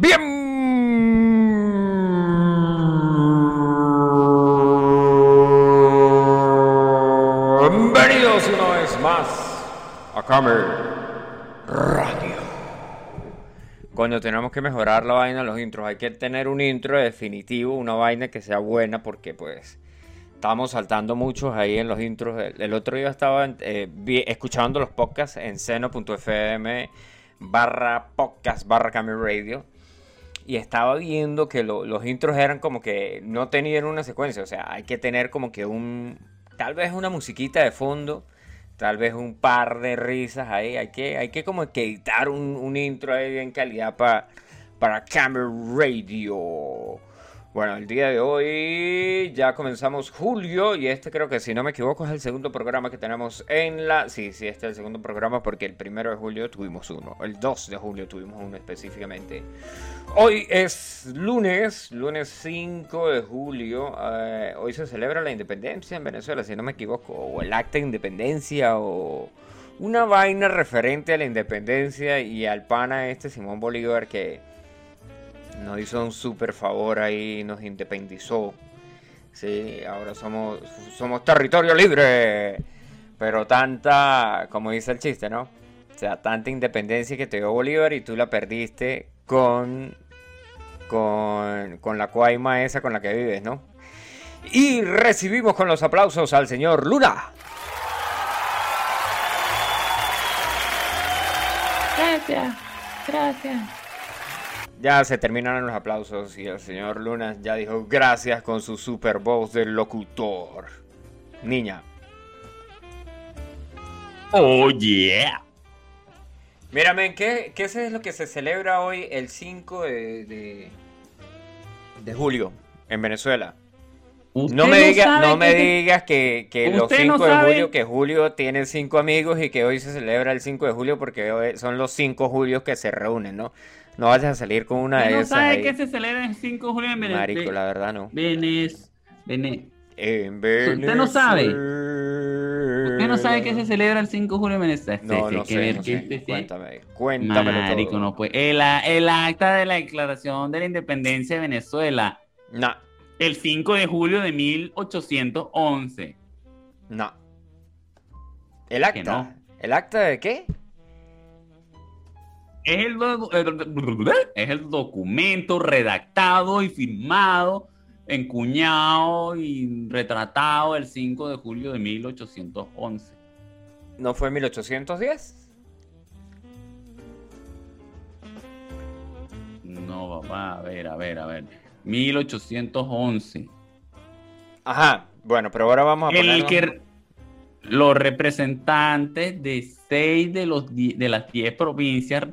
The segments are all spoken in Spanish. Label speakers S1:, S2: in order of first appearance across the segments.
S1: Bienvenidos una vez más a Camer Radio. Coño, tenemos que mejorar la vaina los intros. Hay que tener un intro definitivo, una vaina que sea buena, porque pues estamos saltando muchos ahí en los intros. El, otro día estaba eh, escuchando los podcasts en seno.fm barra podcast barra Camer Radio. Y estaba viendo que lo- los intros eran como que no tenían una secuencia. O sea, hay que tener como que un. Tal vez una musiquita de fondo. Tal vez un par de risas ahí. Hay que, hay que como que editar un, un intro ahí en calidad pa- para Camera Radio. Bueno, el día de hoy ya comenzamos julio y este creo que si no me equivoco es el segundo programa que tenemos en la... Sí, sí, este es el segundo programa porque el primero de julio tuvimos uno. El 2 de julio tuvimos uno específicamente. Hoy es lunes, lunes 5 de julio. eh, hoy se celebra la independencia en Venezuela, si no me equivoco. O el acta de independencia o una vaina referente a la independencia y al pana este Simón Bolívar que nos hizo un super favor ahí, nos independizó. Sí, ahora somos, somos territorio libre. Pero tanta, como dice el chiste, ¿no? O sea, tanta independencia que te dio Bolívar y tú la perdiste con, con, con la cuaima esa con la que vives, ¿no? Y recibimos con los aplausos al señor Luna.
S2: Gracias, gracias.
S1: Ya se terminaron los aplausos y el señor Luna ya dijo gracias con su super voz de locutor. Niña.
S3: Oh, yeah.
S1: Mírame, ¿qué, ¿qué es lo que se celebra hoy el 5 de, de, de julio en Venezuela? No me, diga- no me
S2: que-
S1: digas que, que los
S2: Usted
S1: 5
S2: no
S1: de julio, que Julio tiene 5 amigos y que hoy se celebra el 5 de julio porque son los 5 julios que se reúnen, ¿no? No vayas a salir con una
S2: ¿Usted
S1: de
S2: no
S1: esas
S2: sabe
S1: ahí.
S2: que se celebra el 5 de julio en Venezuela?
S1: Marico, la verdad no.
S2: Venez, Vene-
S1: En
S2: Usted no sabe. ¿Usted no sabe que se celebra el 5 de julio en Venezuela?
S1: No, no sé, no Cuéntame, cuéntamelo
S2: Marico,
S1: todo.
S2: no pues. El, acta de la declaración de la independencia de Venezuela.
S1: No,
S2: El 5 de julio de 1811.
S1: no. ¿El acta?
S2: No.
S1: ¿El acta de qué?
S2: Es el, do- es el documento redactado y firmado, encuñado y retratado el 5 de julio de 1811.
S1: ¿No fue 1810?
S2: No, papá, a ver, a ver, a ver. 1811.
S1: Ajá, bueno, pero ahora vamos a
S2: El
S1: ponernos-
S2: que los representantes de seis de, los de las 10 provincias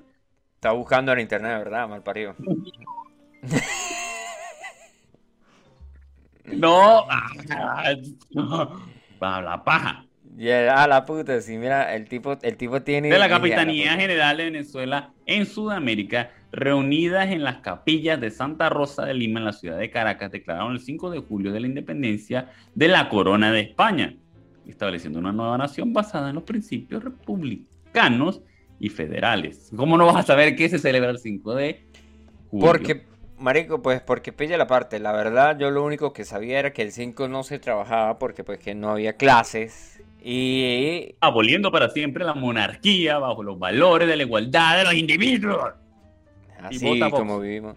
S1: Está buscando en internet, ¿verdad? Mal parido.
S2: no, para la paja.
S1: Y el- ah, la puta, sí, mira, el tipo, el tipo tiene...
S2: de la Capitanía. General de Venezuela en Sudamérica, reunidas en las capillas de Santa Rosa de Lima en la ciudad de Caracas, declararon el 5 de julio de la independencia de la corona de España, estableciendo una nueva nación basada en los principios republicanos y federales. ¿Cómo no vas a saber qué se celebra el 5 de julio?
S1: Porque, marico, pues porque pilla la parte. La verdad, yo lo único que sabía era que el 5 no se trabajaba porque pues que no había clases. Y
S2: aboliendo para siempre la monarquía bajo los valores de la igualdad de los individuos.
S1: así como vivimos.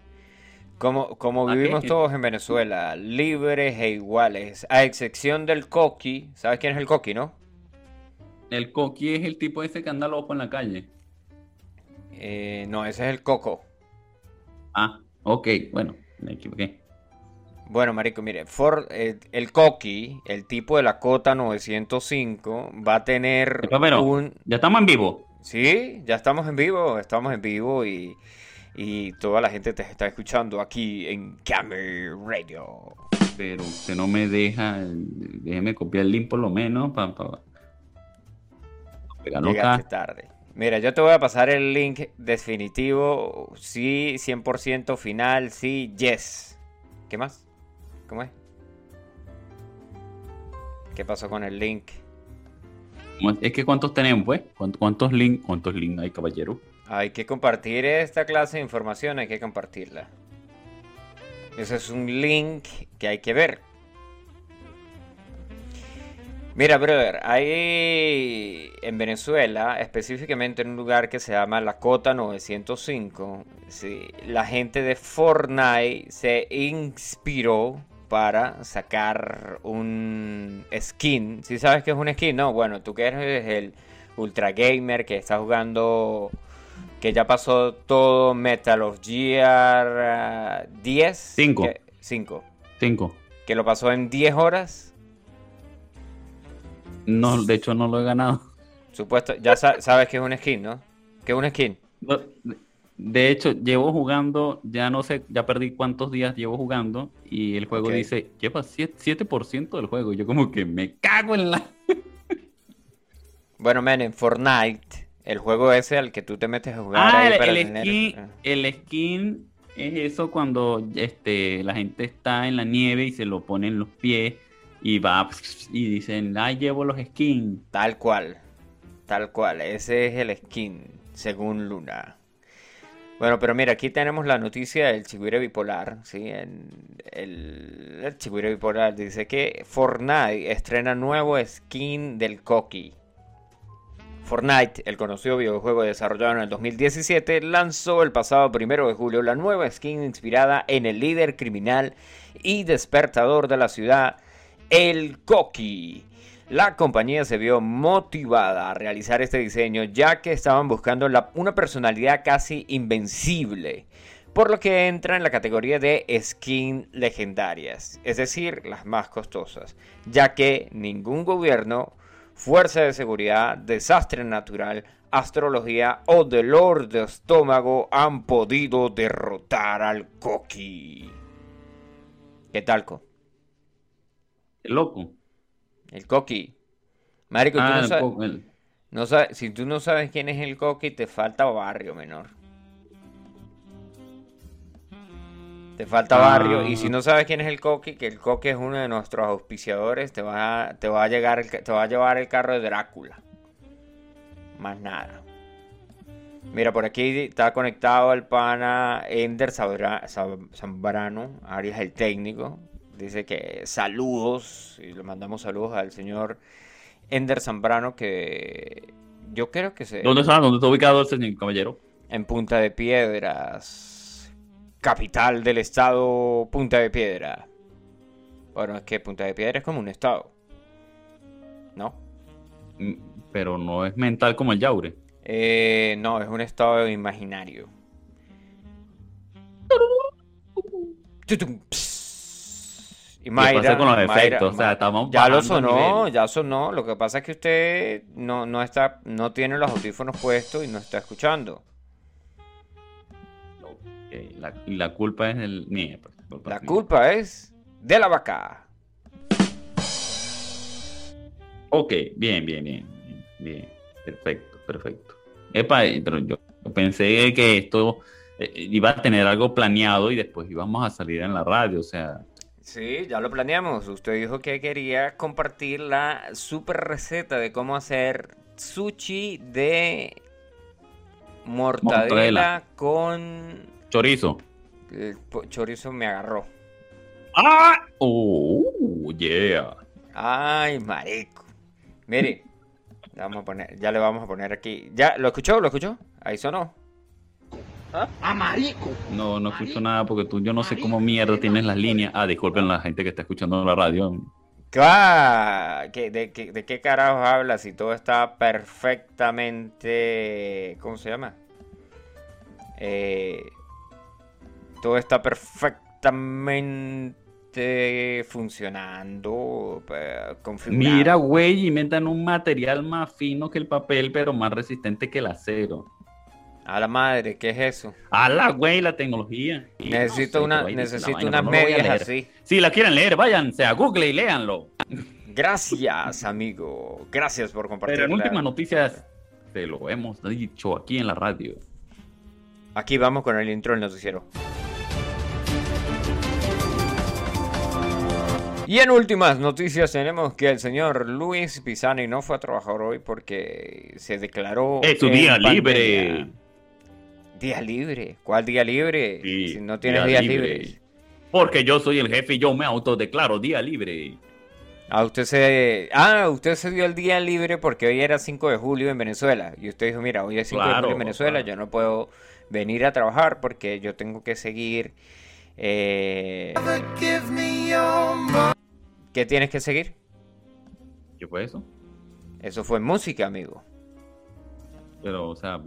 S1: Como, como vivimos todos en Venezuela, libres e iguales, a excepción del coqui. ¿Sabes quién es el coqui, no?
S2: El coqui es el tipo ese que anda loco en la calle.
S1: Eh, no, ese es el coco.
S2: Ah, ok, bueno, me equivoqué.
S1: Bueno, marico, mire, Ford, eh, el Coqui, el tipo de la Cota 905, va a tener
S2: pero-
S1: un...
S2: Ya estamos en vivo.
S1: Sí, ya estamos en vivo, estamos en vivo y, y toda la gente te está escuchando aquí en Camera Radio.
S2: Pero usted no me deja. Déjeme copiar el link por lo menos para.
S1: Llegaste
S2: acá.
S1: tarde. Mira, yo te voy a pasar el link definitivo, sí, 100% final, sí, yes. ¿Qué más? ¿Cómo es? ¿Qué pasó con el link?
S2: Es que ¿cuántos tenemos, pues? ¿Cuántos, cuántos links? ¿Cuántos links hay, caballero?
S1: Hay que compartir esta clase de información, hay que compartirla. Ese es un link que hay que ver. Mira, brother, hay en Venezuela, específicamente en un lugar que se llama La Cota 905, sí, la gente de Fortnite se inspiró para sacar un skin. ¿Sí sabes qué es un skin? No, bueno, tú que eres el ultra gamer que está jugando, que ya pasó todo Metal of Gear 10.
S2: 5.
S1: 5.
S2: 5.
S1: Que lo pasó en 10 horas.
S2: No, de hecho no lo he ganado.
S1: Supuesto, ya sabes que es un skin, ¿no? Que es un skin.
S2: de hecho, llevo jugando, ya no sé, ya perdí cuántos días llevo jugando y el juego dice, lleva 7%, del juego. yo como que me cago en la...
S1: bueno, men, en Fortnite, el juego ese al que tú te metes a jugar.
S2: Ah, el, skin, el skin es eso cuando este, la gente está en la nieve y se lo pone en los pies y va y dicen, ahí llevo los skins.
S1: Tal cual, tal cual, ese es el skin, según Luna. Bueno, pero mira, aquí tenemos la noticia del chigüire bipolar, ¿sí? el, el chigüire bipolar dice que Fortnite estrena nuevo skin del Coqui. Fortnite, el conocido videojuego desarrollado en el 2017, lanzó el pasado primero de julio la nueva skin inspirada en el líder criminal y despertador de la ciudad, el Coqui. La compañía se vio motivada a realizar este diseño ya que estaban buscando una personalidad casi invencible, por lo que entra en la categoría de skin legendarias, es decir, las más costosas, ya que ningún gobierno, fuerza de seguridad, desastre natural, astrología o dolor de estómago han podido derrotar al Coqui. ¿Qué tal, Co?
S2: El loco.
S1: El Coqui. Marico, tú ah, no, sabes, si tú no sabes quién es el Coqui, te falta barrio, menor. Te falta barrio. Y si ah. no sabes quién es el Coqui, que el Coqui es uno de nuestros auspiciadores, te va, te va a llegar, te va a llevar el carro de Drácula. Más nada. Mira, por aquí está conectado el pana Ender Zambrano, Arias el técnico. Dice que saludos, y le mandamos saludos al señor Ender Zambrano, que yo creo que se...
S2: ¿Dónde está? ¿Dónde está ubicado el señor caballero?
S1: En Punta de Piedras, capital del estado Punta de Piedra. Bueno, es que Punta de Piedra es como un estado, ¿no?
S2: Mm, pero no es mental como el Yaure.
S1: Eh, no, es un estado imaginario.
S2: Y Mayra, con los efectos? o sea, estamos
S1: ya lo sonó, ya sonó. Lo que pasa es que usted no, no está, no tiene los audífonos puestos y no está escuchando.
S2: la culpa es del
S1: La culpa es de la vaca.
S2: Ok, bien, bien, bien, bien, perfecto, perfecto. Epa, pero yo pensé que esto eh, iba a tener algo planeado y después íbamos a salir en la radio, o sea,
S1: Sí, ya lo planeamos. Usted dijo que quería compartir la super receta de cómo hacer sushi de mortadela, con
S2: chorizo.
S1: El chorizo me agarró.
S2: ¡Ah! ¡Oh, yeah!
S1: Ay, marico. Mire, vamos a poner, ya le vamos a poner aquí. ¿Ya lo escuchó? ¿Lo escuchó? Ahí sonó.
S2: ¿Ah? Amarico. No, no escucho nada porque tú, yo no sé cómo mierda tienes las líneas. Ah, disculpen la gente que está escuchando la radio.
S1: ¿Qué, de, qué, ¿De qué carajos hablas si todo está perfectamente... ¿Cómo se llama? Eh, todo está perfectamente funcionando, eh,
S2: configurado. Mira, güey, inventan un material más fino que el papel, pero más resistente que el acero.
S1: A la madre, ¿qué es eso?
S2: A la güey, la tecnología.
S1: Necesito, una, necesito unas medias así.
S2: Si la quieren leer, váyanse a Google y léanlo.
S1: Gracias, amigo. Gracias por compartir.
S2: Pero en últimas noticias, te lo hemos dicho aquí en la radio.
S1: Aquí vamos con el intro del noticiero. Y en últimas noticias tenemos que el señor Luis Pisani no fue a trabajar hoy porque se declaró...
S2: Es su día libre.
S1: Día libre. ¿Cuál día libre?
S2: Sí,
S1: si no tienes
S2: día
S1: días
S2: libre.
S1: libres.
S2: Porque yo soy el jefe y yo me autodeclaro día libre.
S1: Ah, usted se... Ah, usted se dio el día libre porque hoy era 5 de julio en Venezuela. Y usted dijo, mira, hoy es 5 de julio en Venezuela,
S2: claro.
S1: yo no puedo venir a trabajar porque yo tengo que seguir... eh, ¿Qué tienes que seguir?
S2: ¿Qué fue eso?
S1: Eso fue música, amigo.
S2: Pero, o sea.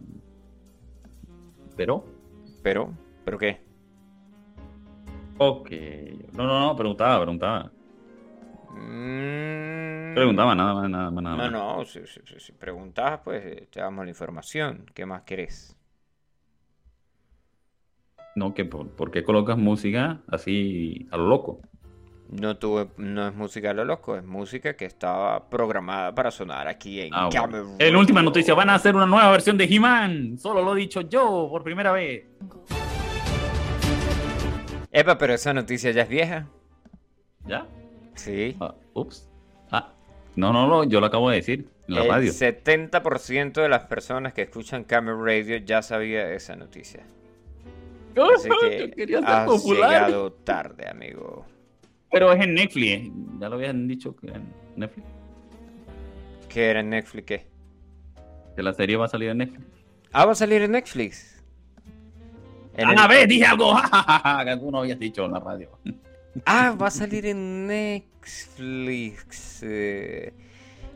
S2: Pero.
S1: Pero, ¿pero qué?
S2: Ok. No, no, no, preguntaba, preguntaba.
S1: Mm,
S2: Preguntaba nada más, nada más, nada
S1: No,
S2: más.
S1: no, si, si- si- pues eh, te damos la información. ¿Qué más querés?
S2: No, que por, ¿por qué colocas música así a lo loco?
S1: No tuve, no es música a lo loco, es música que estaba programada para sonar aquí en
S2: Ah, bueno. En última noticia, van a hacer una nueva versión de He-Man. Solo lo he dicho yo por primera vez.
S1: Epa, pero esa noticia ya es vieja.
S2: ¿Ya?
S1: Sí.
S2: Ah, ups. Ah, no, no, no, yo lo acabo de decir en la
S1: El
S2: radio.
S1: 70% de las personas que escuchan Camera Radio ya sabía esa noticia. Así
S2: Yo
S1: que
S2: quería ser
S1: has
S2: popular.
S1: llegado tarde, amigo.
S2: Pero es en Netflix. ¿eh? Ya lo habían dicho que era en Netflix.
S1: ¿Qué era en Netflix? ¿Qué?
S2: Que la serie va a salir en Netflix.
S1: Ah, va a salir en Netflix. En
S2: A
S1: el-
S2: dije algo que tú no habías dicho en la radio.
S1: Ah, va a salir en Netflix. eh.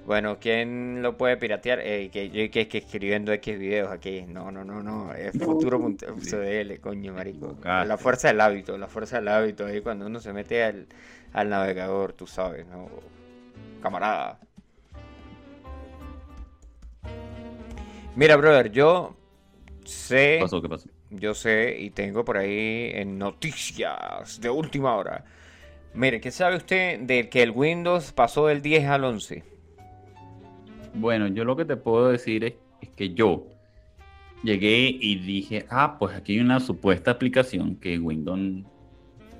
S1: Bueno, ¿quién lo puede piratear? Eh, que yo que, que escribiendo X videos aquí. No, no, no, no. Es futuro.cl, coño, marico. La fuerza del hábito, la fuerza del hábito. Ahí cuando uno se mete al, al navegador, tú sabes, ¿no? Camarada. Mira, brother, yo sé.
S2: ¿Qué pasó? ¿Qué pasó?
S1: Yo sé y tengo por ahí en noticias de última hora. Mire, ¿qué sabe usted de que el Windows pasó del 10 al 11?
S2: Bueno, yo lo que te puedo decir es, es que yo llegué y dije, ah, pues aquí hay una supuesta aplicación que Windows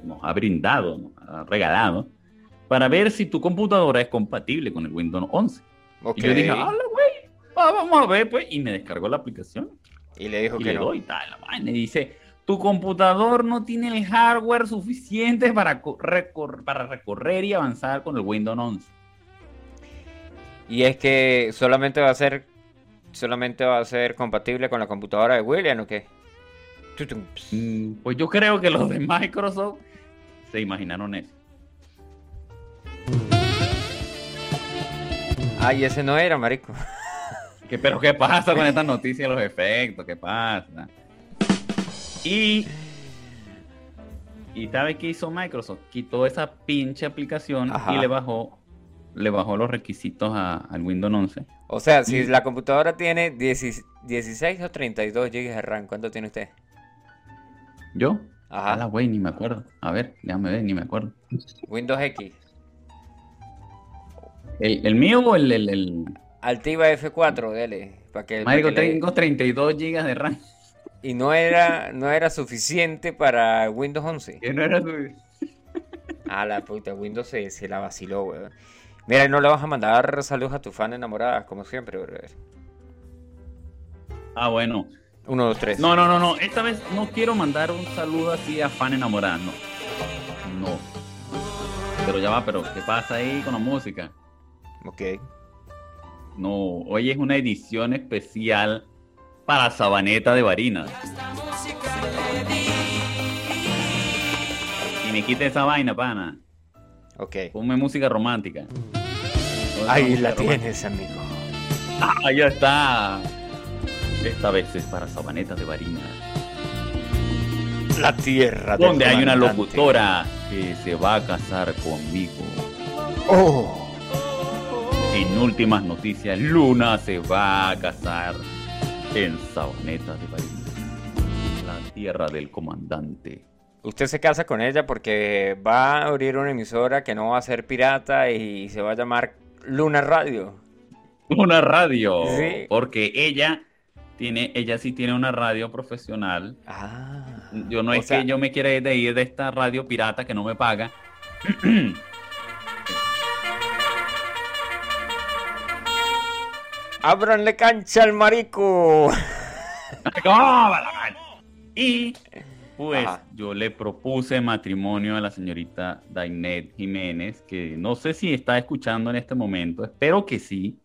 S2: nos ha brindado, nos ha regalado, para ver si tu computadora es compatible con el Windows 11.
S1: Ok.
S2: Y yo dije, ¡hala, güey! ah, vamos a ver, pues, y me descargó la aplicación.
S1: Y le dijo
S2: Y
S1: que
S2: le
S1: no.
S2: doy tal, la vaina, y dice, tu computador no tiene el hardware suficiente para, recor- para recorrer y avanzar con el Windows 11.
S1: Y es que solamente va a ser solamente va a ser compatible con la computadora de William o qué?
S2: Mm, Pues yo creo que los de Microsoft se imaginaron eso.
S1: Ay, ese no era, marico.
S2: ¿Qué, pero ¿qué pasa con estas noticias, los efectos? ¿Qué pasa? Y... ¿Y sabe qué hizo Microsoft? Quitó esa pinche aplicación
S1: Ajá.
S2: y le bajó, le bajó los requisitos a- al Windows 11.
S1: O sea, si
S2: Y-
S1: la computadora tiene 10 16 o 32 GB de RAM, ¿cuánto tiene usted?
S2: ¿Yo?
S1: Ajá.
S2: A la güey, ni me acuerdo. A ver, déjame ver, ni me acuerdo.
S1: Windows X.
S2: ¿El, el mío o el, el, el...
S1: Altiva F4, dele. Para que,
S2: Marico,
S1: que le-
S2: tengo 32 GB de RAM.
S1: Y no era, no era suficiente para Windows 11.
S2: Que no era su-
S1: Ah, la puta, Windows se, se la vaciló, weón. Mira, no le vas a mandar saludos a tu fan enamorada, como siempre, brother.
S2: Ah, bueno.
S1: Uno, dos, tres.
S2: No, no, no, no. Esta vez no quiero mandar un saludo así a fan enamorada, no. No. Pero ya va, pero ¿qué pasa ahí con la música?
S1: Ok.
S2: No, hoy es una edición especial para Sabaneta de Barinas. Y me quita esa vaina, pana.
S1: Ok.
S2: Ponme música romántica. Ponme
S1: Ahí la
S2: romántica.
S1: tienes, amigo.
S2: Ah, ya está. Esta vez es para Sabaneta de Barinas.
S1: La tierra del
S2: Donde hay una locutora que se va a casar conmigo.
S1: Oh.
S2: En últimas noticias, Luna se va a casar en Sabaneta de Barinas. La tierra del comandante.
S1: Usted se casa con ella porque va a abrir una emisora que no va a ser pirata y se va a llamar Luna Radio.
S2: Una radio.
S1: Sí.
S2: Porque ella tiene, ella sí tiene una radio profesional.
S1: Ah.
S2: Yo no es
S1: sea,
S2: que yo me quiera ir de ir de esta radio pirata que no me paga.
S1: ¡Ábranle cancha al marico!
S2: Y pues
S1: Ajá.
S2: yo le propuse matrimonio a la señorita Dainet Jiménez, que no sé si está escuchando en este momento, espero que sí,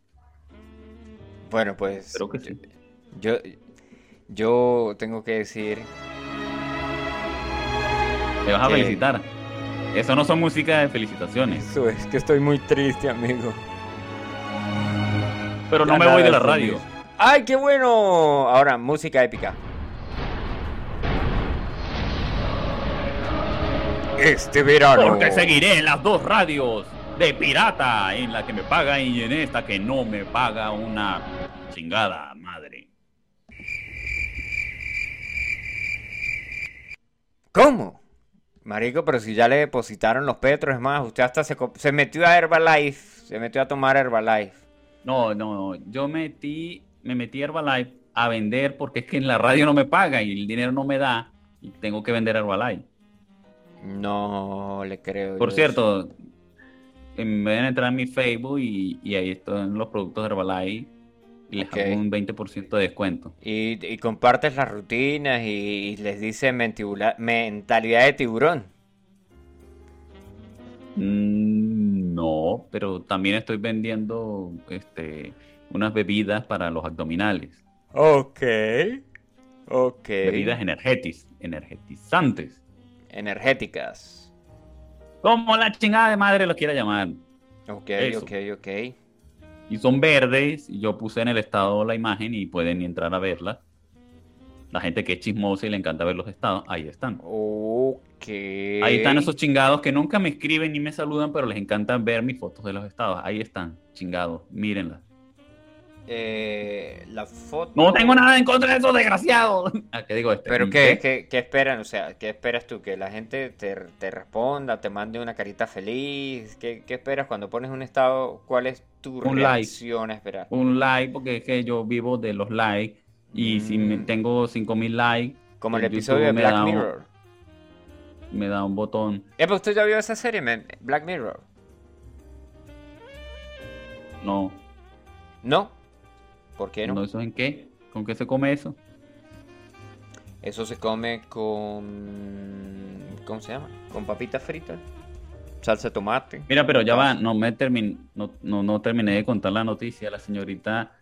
S1: Bueno, pues
S2: espero que sí.
S1: yo, yo tengo que decir
S2: Te vas a felicitar. Eso no son música de felicitaciones,
S1: eso es que estoy muy triste, amigo.
S2: pero no me voy de la radio.
S1: ¡Ay, qué bueno! Ahora, música épica. Este verano.
S2: Porque seguiré en las dos radios de pirata, en la que me paga y en esta que no me paga una chingada madre.
S1: ¿Cómo? Marico, pero si ya le depositaron los petros, es más, usted hasta se, se metió a Herbalife, se metió a tomar Herbalife.
S2: No, no, yo metí, me metí a Herbalife a vender porque es que en la radio no me paga y el dinero no me da y tengo que vender Herbalife.
S1: No le creo.
S2: Por cierto, en vez de entrar a mi Facebook y, y ahí están los productos de Herbalife y les
S1: Ok.
S2: hago un 20% de descuento.
S1: Y, y compartes las rutinas y, y les dice mentibula- mentalidad de tiburón.
S2: Mm, no, pero también estoy vendiendo este, unas bebidas para los abdominales.
S1: Ok. Ok.
S2: Bebidas energetis, energetizantes.
S1: Energéticas.
S2: Como la chingada de madre lo quiera llamar.
S1: Ok,
S2: Eso.
S1: ok, ok.
S2: Y son verdes. Y yo puse en el estado la imagen y pueden entrar a verla. La gente que es chismosa y le encanta ver los estados, ahí están.
S1: Ok.
S2: Ahí están esos chingados que nunca me escriben ni me saludan, pero les encanta ver mis fotos de los estados. Ahí están, chingados, mírenla.
S1: Eh, la foto.
S2: No tengo nada en contra de esos desgraciados. ¿A qué digo este?
S1: Pero ¿qué, qué, qué esperan? O sea, ¿qué esperas tú? ¿Que la gente te, te responda, te mande una carita feliz? ¿Qué, qué esperas cuando pones un estado? ¿Cuál es tu
S2: Un like.
S1: reacción a esperar?
S2: Un like, porque es que yo vivo de los likes. Y si me-
S1: Mm.
S2: tengo 5000 likes,
S1: Como el episodio de Black
S2: un-
S1: Mirror.
S2: me da un botón.
S1: Eh, pues usted ya vio esa serie, man? Black Mirror.
S2: No.
S1: ¿No? ¿Por qué no?
S2: no. ¿Eso en qué? ¿Con qué se come eso?
S1: Eso se come con... ¿Cómo se llama? Con papitas fritas. Salsa de tomate.
S2: Mira, pero ya va, no me termin, no, no, no terminé de contar la noticia. La señorita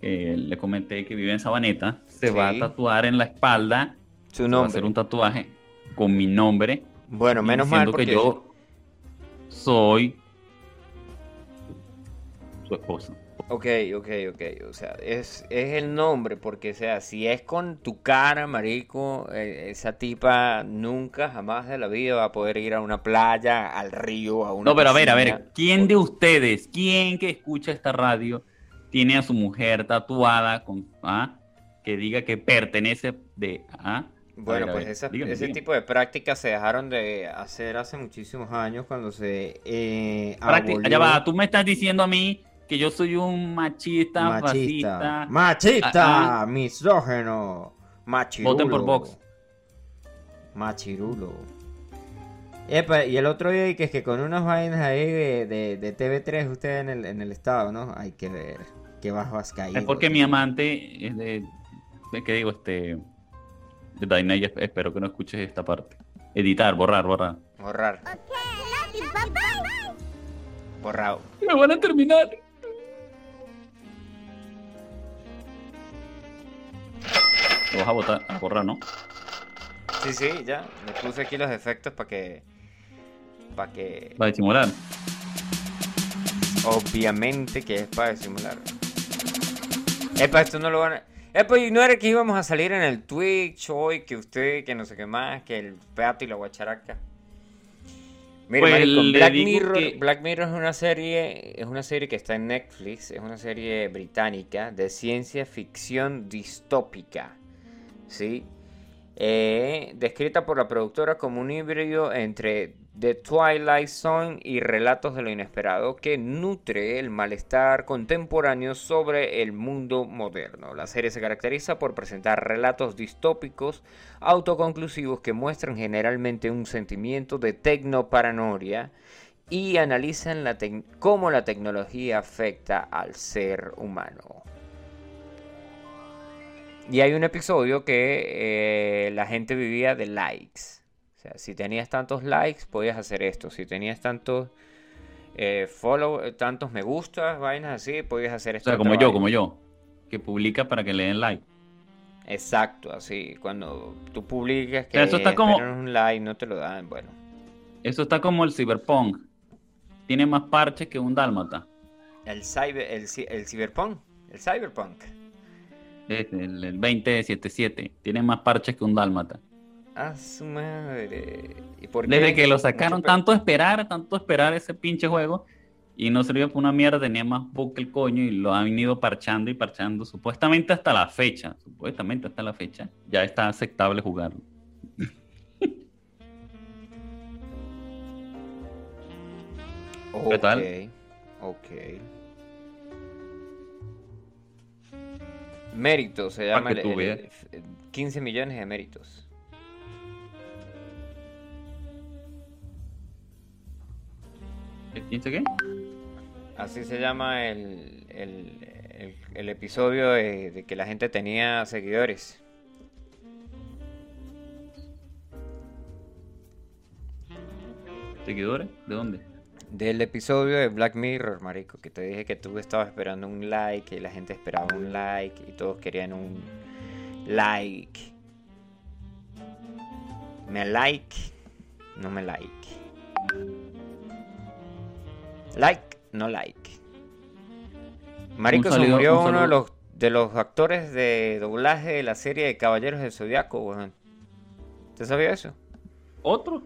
S2: que le comenté que vive en Sabaneta se
S1: Sí.
S2: va a tatuar en la espalda.
S1: Su
S2: se Va a
S1: nombre.
S2: hacer un tatuaje con mi nombre.
S1: Bueno, menos mal porque...
S2: que yo soy su esposa.
S1: Ok, ok, ok. O sea, es, es el nombre, porque, o sea, si es con tu cara, marico, eh, esa tipa nunca, jamás de la vida va a poder ir a una playa, al río, a una
S2: No, pero a ver, a ver, ¿quién de ustedes, quién que escucha esta radio, tiene a su mujer tatuada con, ah, que diga que pertenece de, ah?
S1: Bueno,
S2: ver,
S1: pues esa-
S2: dígame,
S1: ese
S2: dígame.
S1: tipo de prácticas se dejaron de hacer hace muchísimos años cuando se eh,
S2: Ya va, tú me estás diciendo a mí que yo soy un machista,
S1: machista,
S2: fascista.
S1: machista,
S2: Ah,
S1: misógeno, machirulo.
S2: Voten por Vox.
S1: Machirulo. Epa, y el otro día que es que con unas vainas ahí de, de, de TV3 usted en el, en el estado, ¿no? Hay que ver qué bajo has caído.
S2: Es porque mi amante es de, de ¿qué digo? Este, de Dainay, espero que no escuches esta parte. Editar, borrar, borrar.
S1: Borrar. Borrado.
S2: Me van a terminar. Lo vas a botar, a borrar, ¿no?
S1: Sí, sí, ya. Le puse aquí los efectos para que... Para que...
S2: Va a disimular.
S1: Obviamente que es para disimular. Epa, esto no lo van a... Epa, y no era que íbamos a salir en el Twitch hoy, que usted, que no sé qué más, que el peato y la guacharaca. Mira,
S2: Pues
S1: marico,
S2: le
S1: Black Mirror,
S2: que-
S1: Black Mirror es una serie, es una serie que está en Netflix, es una serie británica de ciencia ficción distópica, ¿sí? Eh, descrita por la productora como un híbrido entre The Twilight Zone y Relatos de lo Inesperado que nutre el malestar contemporáneo sobre el mundo moderno. La serie se caracteriza por presentar relatos distópicos autoconclusivos que muestran generalmente un sentimiento de tecnoparanoia y analizan la cómo la tecnología afecta al ser humano. Y hay un episodio que eh, la gente vivía de likes. O sea, si tenías tantos likes, podías hacer esto. Si tenías tantos eh, follow, eh, tantos me gustas, vainas así, podías hacer
S2: O
S1: esto.
S2: sea, como yo, como yo. Que publica para que le den like.
S1: Exacto, así. Cuando tú publicas que
S2: sea, eso está como-
S1: un like, no te lo dan. Bueno,
S2: Eso está como el cyberpunk. Tiene más parches que un dálmata.
S1: el cyber, el cyberpunk, el cyberpunk.
S2: Este, el, el 2077. Tiene más parches que un dálmata.
S1: Ah, su madre. ¿Y por qué?
S2: Desde que lo sacaron, tanto esperar, tanto esperar ese pinche juego. Y no sirvió para una mierda, tenía más bug que el coño. Y lo han ido parchando y parchando. Supuestamente hasta la fecha. Supuestamente hasta la fecha. Ya está aceptable jugarlo. ¿Qué tal?
S1: Ok, Méritos se llama
S2: que
S1: el- el- el- 15 millones de méritos.
S2: ¿Quién sé qué?
S1: Así se llama el, el- el- el episodio de, de que la gente tenía seguidores.
S2: ¿Seguidores? ¿De dónde?
S1: Del episodio de Black Mirror, marico, que te dije que tú estabas esperando un like y la gente esperaba un like y todos querían un like. Me like, no me like. Like, no like. Marico,
S2: Un
S1: se
S2: saludo-
S1: murió
S2: un
S1: uno de los, de los actores de doblaje de la serie de Caballeros del Zodiaco, weón. ¿Te sabía eso?
S2: ¿Otro?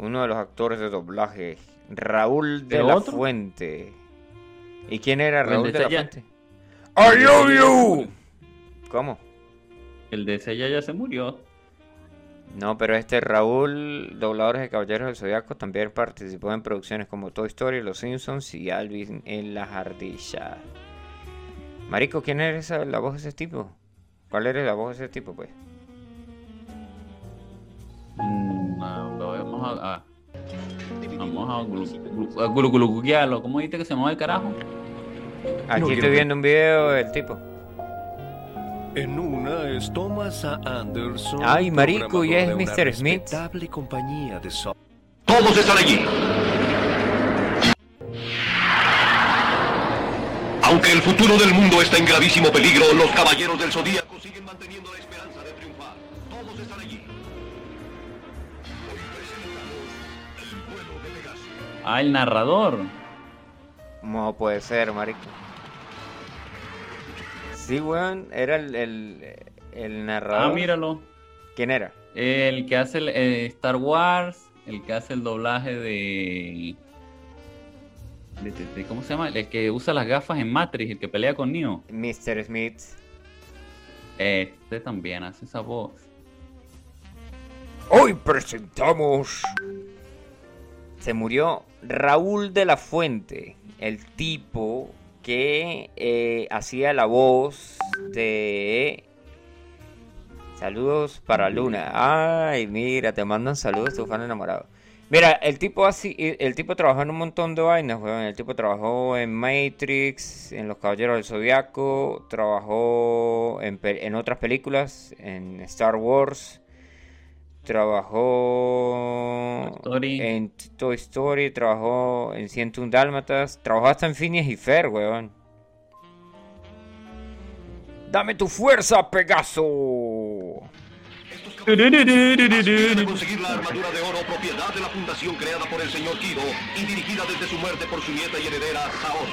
S1: Uno de los actores de doblaje, Raúl de
S2: ¿Pero
S1: la
S2: otro?
S1: Fuente. ¿Y quién era Raúl
S2: de
S1: de la Fuente? I love you. ¿Cómo?
S2: El de Sella ya se murió.
S1: No, pero este Raúl, dobladores de Caballeros del Zodiaco, también participó en producciones como Toy Story, Los Simpsons y Alvin en las ardillas. Marico, ¿quién era esa, la voz de ese tipo? ¿Cuál era la voz de ese tipo, pues?
S2: Mm, ah, lo vamos a, a- vamos a, glu- glu- a glu- glu- gluguearlo. ¿Cómo dijiste que se llamaba el carajo?
S1: Aquí
S4: No,
S1: estoy viendo un video del tipo.
S4: En una es Thomas A. Anderson.
S1: Ay, marico, y es Mr. Smith.
S4: compañía de software.
S3: Todos están allí. Aunque el futuro del mundo está en gravísimo peligro, los caballeros del Zodíaco siguen manteniendo la
S2: Ah, el narrador.
S1: No puede ser, marico. Sí, weón, era el, el, el narrador.
S2: Ah, míralo.
S1: ¿Quién era?
S2: El que hace el, eh, Star Wars, el que hace el doblaje de, de- de- de- ¿Cómo se llama? El que usa las gafas en Matrix, el que pelea con Neo.
S1: Mr. Smith.
S2: Este también hace esa voz.
S1: Hoy presentamos. Se murió Raúl de la Fuente, el tipo que eh, hacía la voz de. Saludos para Luna. Ay, mira, te mandan saludos tu fan enamorado. Mira, el tipo así, el tipo trabajó en un montón de vainas, weón. El tipo trabajó en Matrix, en Los Caballeros del Zodiaco, trabajó en, otras películas, en Star Wars, trabajó
S2: Story.
S1: en Toy Story, trabajó en 101 Dálmatas, trabajó hasta en Phineas y Fer, weón. ¡Dame tu fuerza, Pegaso!
S3: Conseguir la armadura de oro propiedad de la fundación creada por el señor Kido y dirigida desde su muerte por su nieta y heredera Saori.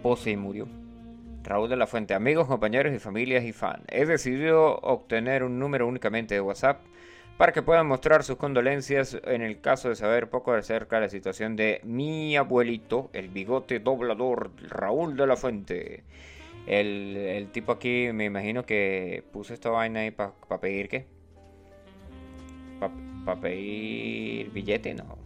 S1: Pose y murió. Raúl de la Fuente, amigos, compañeros y familias y fan. He decidido obtener un número únicamente de WhatsApp para que puedan mostrar sus condolencias en el caso de saber poco acerca de la situación de mi abuelito, el bigote doblador Raúl de la Fuente. El, tipo aquí me imagino que puso esta vaina ahí para pedir qué. Para pedir billete, no.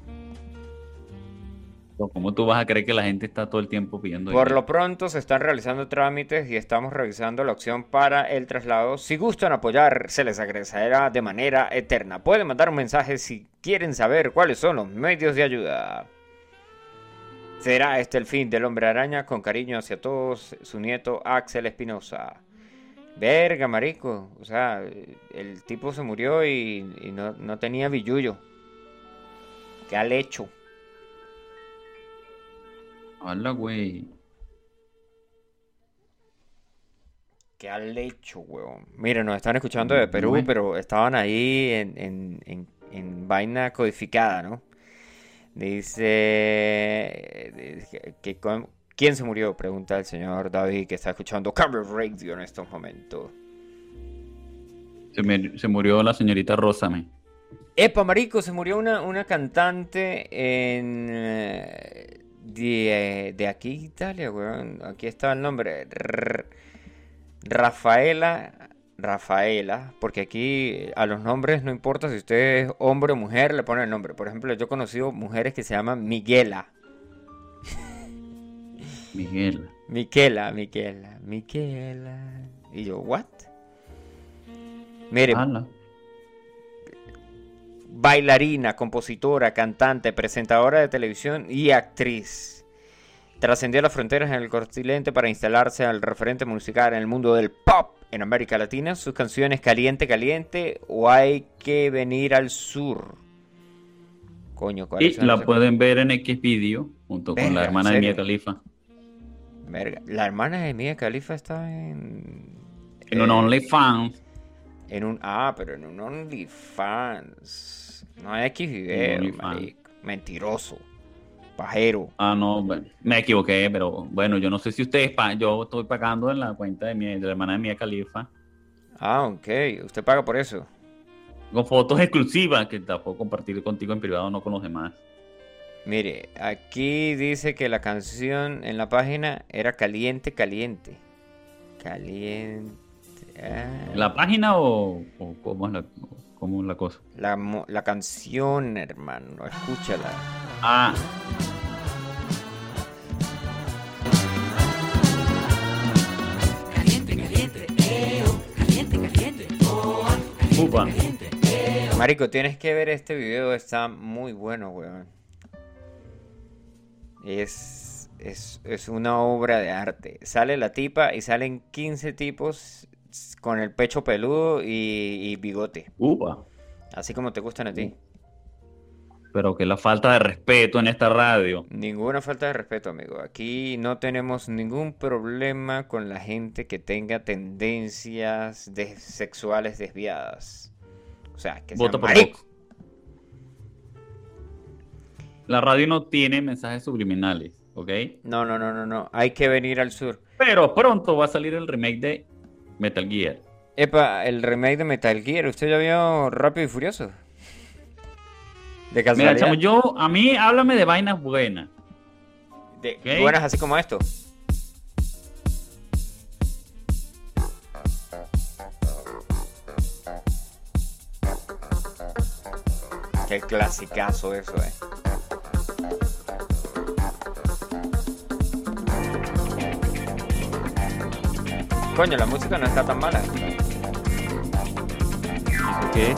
S2: ¿Cómo tú vas a creer que la gente está todo el tiempo pidiendo
S1: Por
S2: dinero?
S1: lo pronto se están realizando trámites y estamos revisando la opción para el traslado. Si gustan apoyar, se les agradecerá de manera eterna. Pueden mandar un mensaje si quieren saber cuáles son los medios de ayuda. ¿Será este el fin del hombre araña? Con cariño hacia todos, su nieto Axel Espinosa. Verga, marico. O sea, el tipo se murió y, y no, no tenía billuyo. ¿Qué al hecho?
S2: Hola, güey.
S1: ¿Qué al hecho, weón? Miren, nos están escuchando de Perú, pero estaban ahí en, en- en- en vaina codificada, ¿no? Dice que ¿quién se murió? Pregunta el señor David que está escuchando Camera Radio en estos momentos.
S2: Se, me- se murió la señorita Rósame.
S1: Epa, marico, se murió una, una cantante en eh, de, de aquí, Italia, weón. Aquí está el nombre. R- Rafaela, Rafaela, porque aquí a los nombres no importa si usted es hombre o mujer, le ponen el nombre. Por ejemplo, yo he conocido mujeres que se llaman Miguela.
S2: Miguel.
S1: Miquela, Miquela, Miquela. Y yo, ¿what? Mire,
S2: Ala.
S1: Bailarina, compositora, cantante, presentadora de televisión y actriz. Trascendió las fronteras en el continente para instalarse al referente musical en el mundo del pop en América Latina. Sus canciones Caliente, Caliente o Hay que venir al sur. Coño,
S2: Y
S1: ¿cuáles son
S2: la pueden ver en Xvideo junto con la
S1: ¿en
S2: hermana de? Mia Khalifa.
S1: Verga, La hermana de Mia Khalifa está en...
S2: En un
S1: eh,
S2: OnlyFans.
S1: En un... Ah, pero en un OnlyFans. No hay X video. Mentiroso. Pajero.
S2: Ah, no, me equivoqué, pero bueno, yo no sé si ustedes pagan. Yo estoy pagando en la cuenta de, mi, de la hermana de Mia Khalifa.
S1: Ah, ok. Usted paga por eso.
S2: Con fotos exclusivas que la puedo compartir contigo en privado, no con los demás.
S1: Mire, aquí dice que la canción en la página era Caliente, Caliente. Caliente. ah.
S2: ¿En la página o, o cómo, es la, cómo es la cosa?
S1: La, canción, hermano. Escúchala.
S2: Ah, upa.
S1: Marico, tienes que ver este video. Está muy bueno, weón. Es, es, es una obra de arte. Sale la tipa y salen 15 tipos con el pecho peludo y, y bigote.
S2: Upa.
S1: Así como te gustan a ti.
S2: Pero que la falta de respeto en esta radio.
S1: Ninguna falta de respeto, amigo. Aquí no tenemos ningún problema con la gente que tenga tendencias de- sexuales desviadas. O sea, que
S2: Vota por. Vox. La radio no tiene mensajes subliminales, ¿ok?
S1: No, no, no, no, no. Hay que venir al sur.
S2: Pero pronto va a salir el remake de Metal Gear.
S1: Epa, el remake de Metal Gear. ¿Usted ya vio Rápido y Furioso? De
S2: Mira,
S1: casualidad.
S2: chamo, yo, a mí háblame de vainas buenas.
S1: De-
S2: Ok.
S1: Buenas así como esto. Qué clasicazo eso, eh. Coño, la música no está tan mala.
S2: ¿Qué?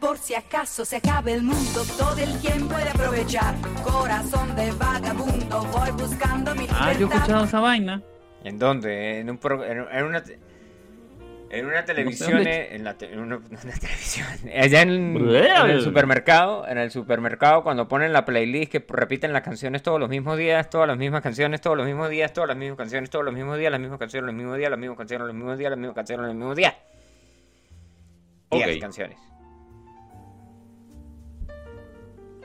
S5: Por si acaso se acabe el mundo, todo el quien puede aprovechar. Corazón de vagabundo, voy buscando mi
S2: Ah, yo he
S5: libertad.
S2: escuchado esa vaina.
S1: ¿En dónde? En un pro- en, en una en una televisión,
S2: dónde.
S1: eh, en, la te- en una, una televisión, allá en, en el supermercado, en el supermercado cuando ponen la playlist que repiten las canciones todos los mismos días, todas las mismas canciones, todos los mismos días, todas las mismas canciones, todos los mismos días, las mismas canciones, los mismos días, las mismas canciones, los mismos días, las mismas canciones, los mismos días. Diez
S2: Ok.
S1: canciones.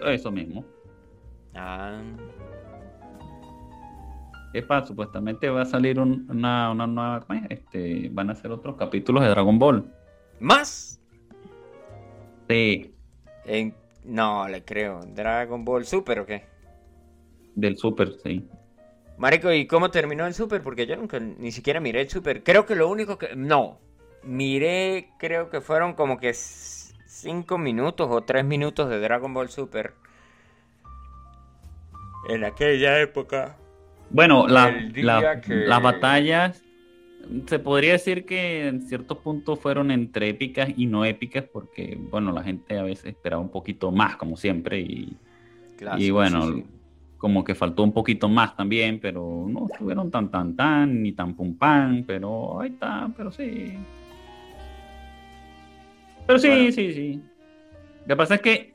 S2: Eso mismo.
S1: Ah,
S2: Epa, supuestamente va a salir un- una, una nueva. Este, van a hacer otros capítulos de Dragon Ball.
S1: ¿Más?
S2: Sí,
S1: En- no, le creo. ¿Dragon Ball Super o qué?
S2: del Super, sí.
S1: Marico, ¿y cómo terminó el Super? Porque yo nunca ni siquiera miré el Super. Creo que lo único que... No. Miré, creo que fueron como que 5 minutos o 3 minutos de Dragon Ball Super. En aquella época.
S2: Bueno, la- la-
S1: que-
S2: las batallas. Se podría decir que en ciertos puntos fueron entre épicas y no épicas, porque, bueno, la gente a veces esperaba un poquito más, como siempre, y,
S1: Clásico,
S2: y bueno,
S1: sí, sí.
S2: como que faltó un poquito más también, pero no estuvieron tan tan tan ni tan pum pan, pero ahí está, pero sí. Pero sí,
S1: Bueno.
S2: sí, sí. Lo que pasa es que